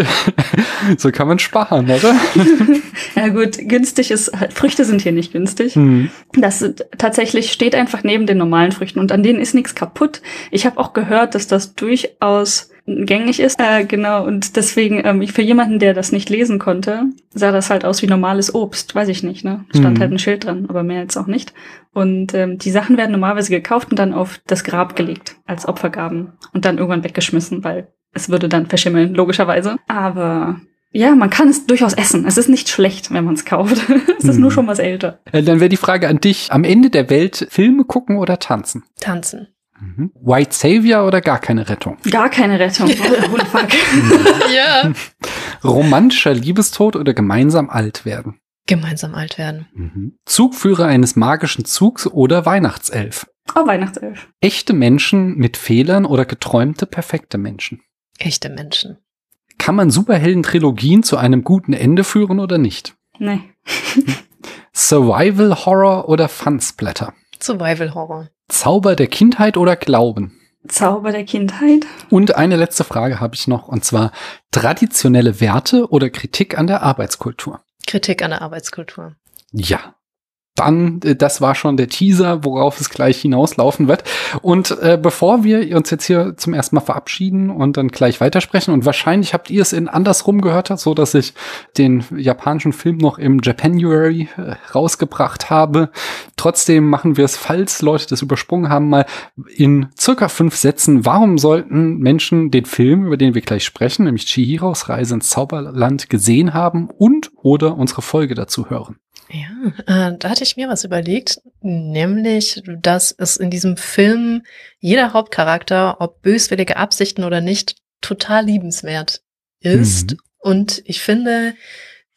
so kann man sparen, oder? ja gut, günstig ist, Früchte sind hier nicht günstig. Hm. Das tatsächlich steht einfach neben den normalen Früchten und an denen ist nichts kaputt. Ich habe auch gehört, dass das durchaus gängig ist. Äh, genau, und deswegen, ähm, für jemanden, der das nicht lesen konnte, sah das halt aus wie normales Obst. Weiß ich nicht, ne? Stand Mhm. halt ein Schild dran, aber mehr jetzt auch nicht. Und ähm, die Sachen werden normalerweise gekauft und dann auf das Grab gelegt als Opfergaben und dann irgendwann weggeschmissen, weil es würde dann verschimmeln, logischerweise. Aber ja, man kann es durchaus essen. Es ist nicht schlecht, wenn man es kauft. es ist Mhm. nur schon was älter. Äh, Dann wäre die Frage an dich, am Ende der Welt Filme gucken oder tanzen? Tanzen. Mhm. White Savior oder gar keine Rettung? Gar keine Rettung. Oh, fuck. ja. Romantischer Liebestod oder gemeinsam alt werden? Gemeinsam alt werden. Mhm. Zugführer eines magischen Zugs oder Weihnachtself? Oh, Weihnachtself. Echte Menschen mit Fehlern oder geträumte perfekte Menschen? Echte Menschen. Kann man Superhelden-Trilogien zu einem guten Ende führen oder nicht? Nee. Survival Horror oder Fun-Splatter? Survival Horror. Zauber der Kindheit oder Glauben? Zauber der Kindheit. Und eine letzte Frage habe ich noch, und zwar traditionelle Werte oder Kritik an der Arbeitskultur? Kritik an der Arbeitskultur. Ja, dann, äh, das war schon der Teaser, worauf es gleich hinauslaufen wird. Und äh, bevor wir uns jetzt hier zum ersten Mal verabschieden und dann gleich weitersprechen, und wahrscheinlich habt ihr es in andersrum gehört, so dass ich den japanischen Film noch im Japanuary äh, rausgebracht habe. Trotzdem machen wir es, falls Leute das übersprungen haben, mal in circa fünf Sätzen. Warum sollten Menschen den Film, über den wir gleich sprechen, nämlich Chihiros Reise ins Zauberland gesehen haben und oder unsere Folge dazu hören? Ja, äh, da hatte ich mir was überlegt, nämlich, dass es in diesem Film jeder Hauptcharakter, ob böswillige Absichten oder nicht, total liebenswert ist. Mhm. Und ich finde,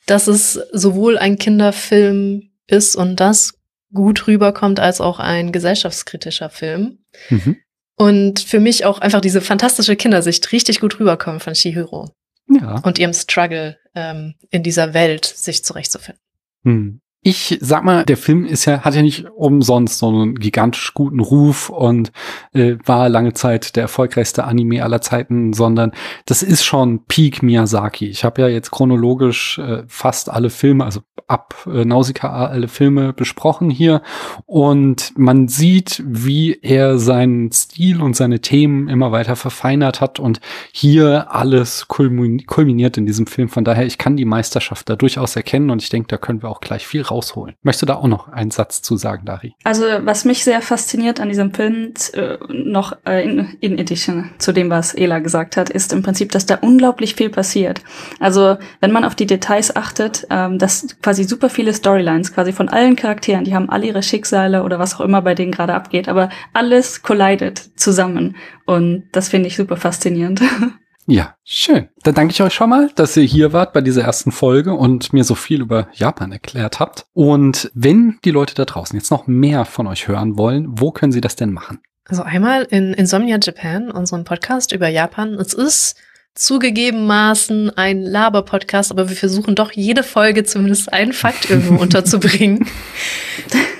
dass es sowohl ein Kinderfilm ist und das gut rüberkommt, als auch ein gesellschaftskritischer Film. Mhm. Und für mich auch einfach diese fantastische Kindersicht richtig gut rüberkommt von Shihiro. Ja. Und ihrem Struggle ähm, in dieser Welt, sich zurechtzufinden. Hm. Ich sag mal, der Film ist ja, hat ja nicht umsonst so einen gigantisch guten Ruf und äh, war lange Zeit der erfolgreichste Anime aller Zeiten, sondern das ist schon Peak Miyazaki. Ich habe ja jetzt chronologisch äh, fast alle Filme, also ab äh, Nausicaa alle Filme besprochen hier und man sieht, wie er seinen Stil und seine Themen immer weiter verfeinert hat und hier alles kulminiert in diesem Film. Von daher, ich kann die Meisterschaft da durchaus erkennen und ich denke, da können wir auch gleich viel rausholen. Möchtest du da auch noch einen Satz zu sagen, Dari? Also, was mich sehr fasziniert an diesem Film, äh, noch äh, in, in Addition zu dem, was Ela gesagt hat, ist im Prinzip, dass da unglaublich viel passiert. Also, wenn man auf die Details achtet, ähm, dass quasi super viele Storylines, quasi von allen Charakteren, die haben alle ihre Schicksale oder was auch immer bei denen gerade abgeht, aber alles collidet zusammen. Und das finde ich super faszinierend. Ja, schön. Dann danke ich euch schon mal, dass ihr hier wart bei dieser ersten Folge und mir so viel über Japan erklärt habt. Und wenn die Leute da draußen jetzt noch mehr von euch hören wollen, wo können sie das denn machen? Also einmal in Insomnia Japan, unserem Podcast über Japan. Es ist zugegebenmaßen ein Laber-Podcast, aber wir versuchen doch jede Folge zumindest einen Fakt irgendwo unterzubringen.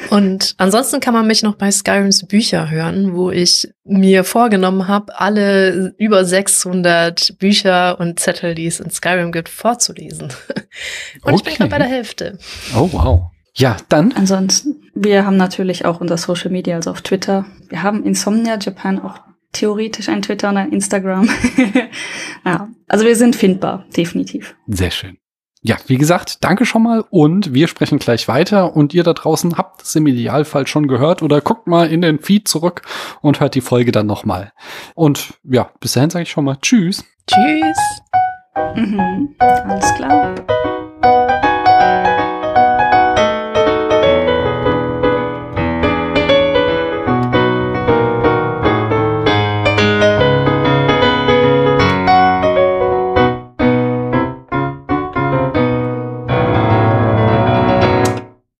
Und ansonsten kann man mich noch bei Skyrims Bücher hören, wo ich mir vorgenommen habe, alle über 600 Bücher und Zettel, die es in Skyrim gibt, vorzulesen. Und okay. ich bin gerade bei der Hälfte. Oh, wow. Ja, dann. Ansonsten, wir haben natürlich auch unser Social Media, also auf Twitter. Wir haben Insomnia Japan auch theoretisch ein Twitter und ein Instagram. ja, also wir sind findbar, definitiv. Sehr schön. Ja, wie gesagt, danke schon mal und wir sprechen gleich weiter und ihr da draußen habt es im Idealfall schon gehört oder guckt mal in den Feed zurück und hört die Folge dann nochmal. Und ja, bis dahin sage ich schon mal Tschüss. Tschüss. Mhm, alles klar.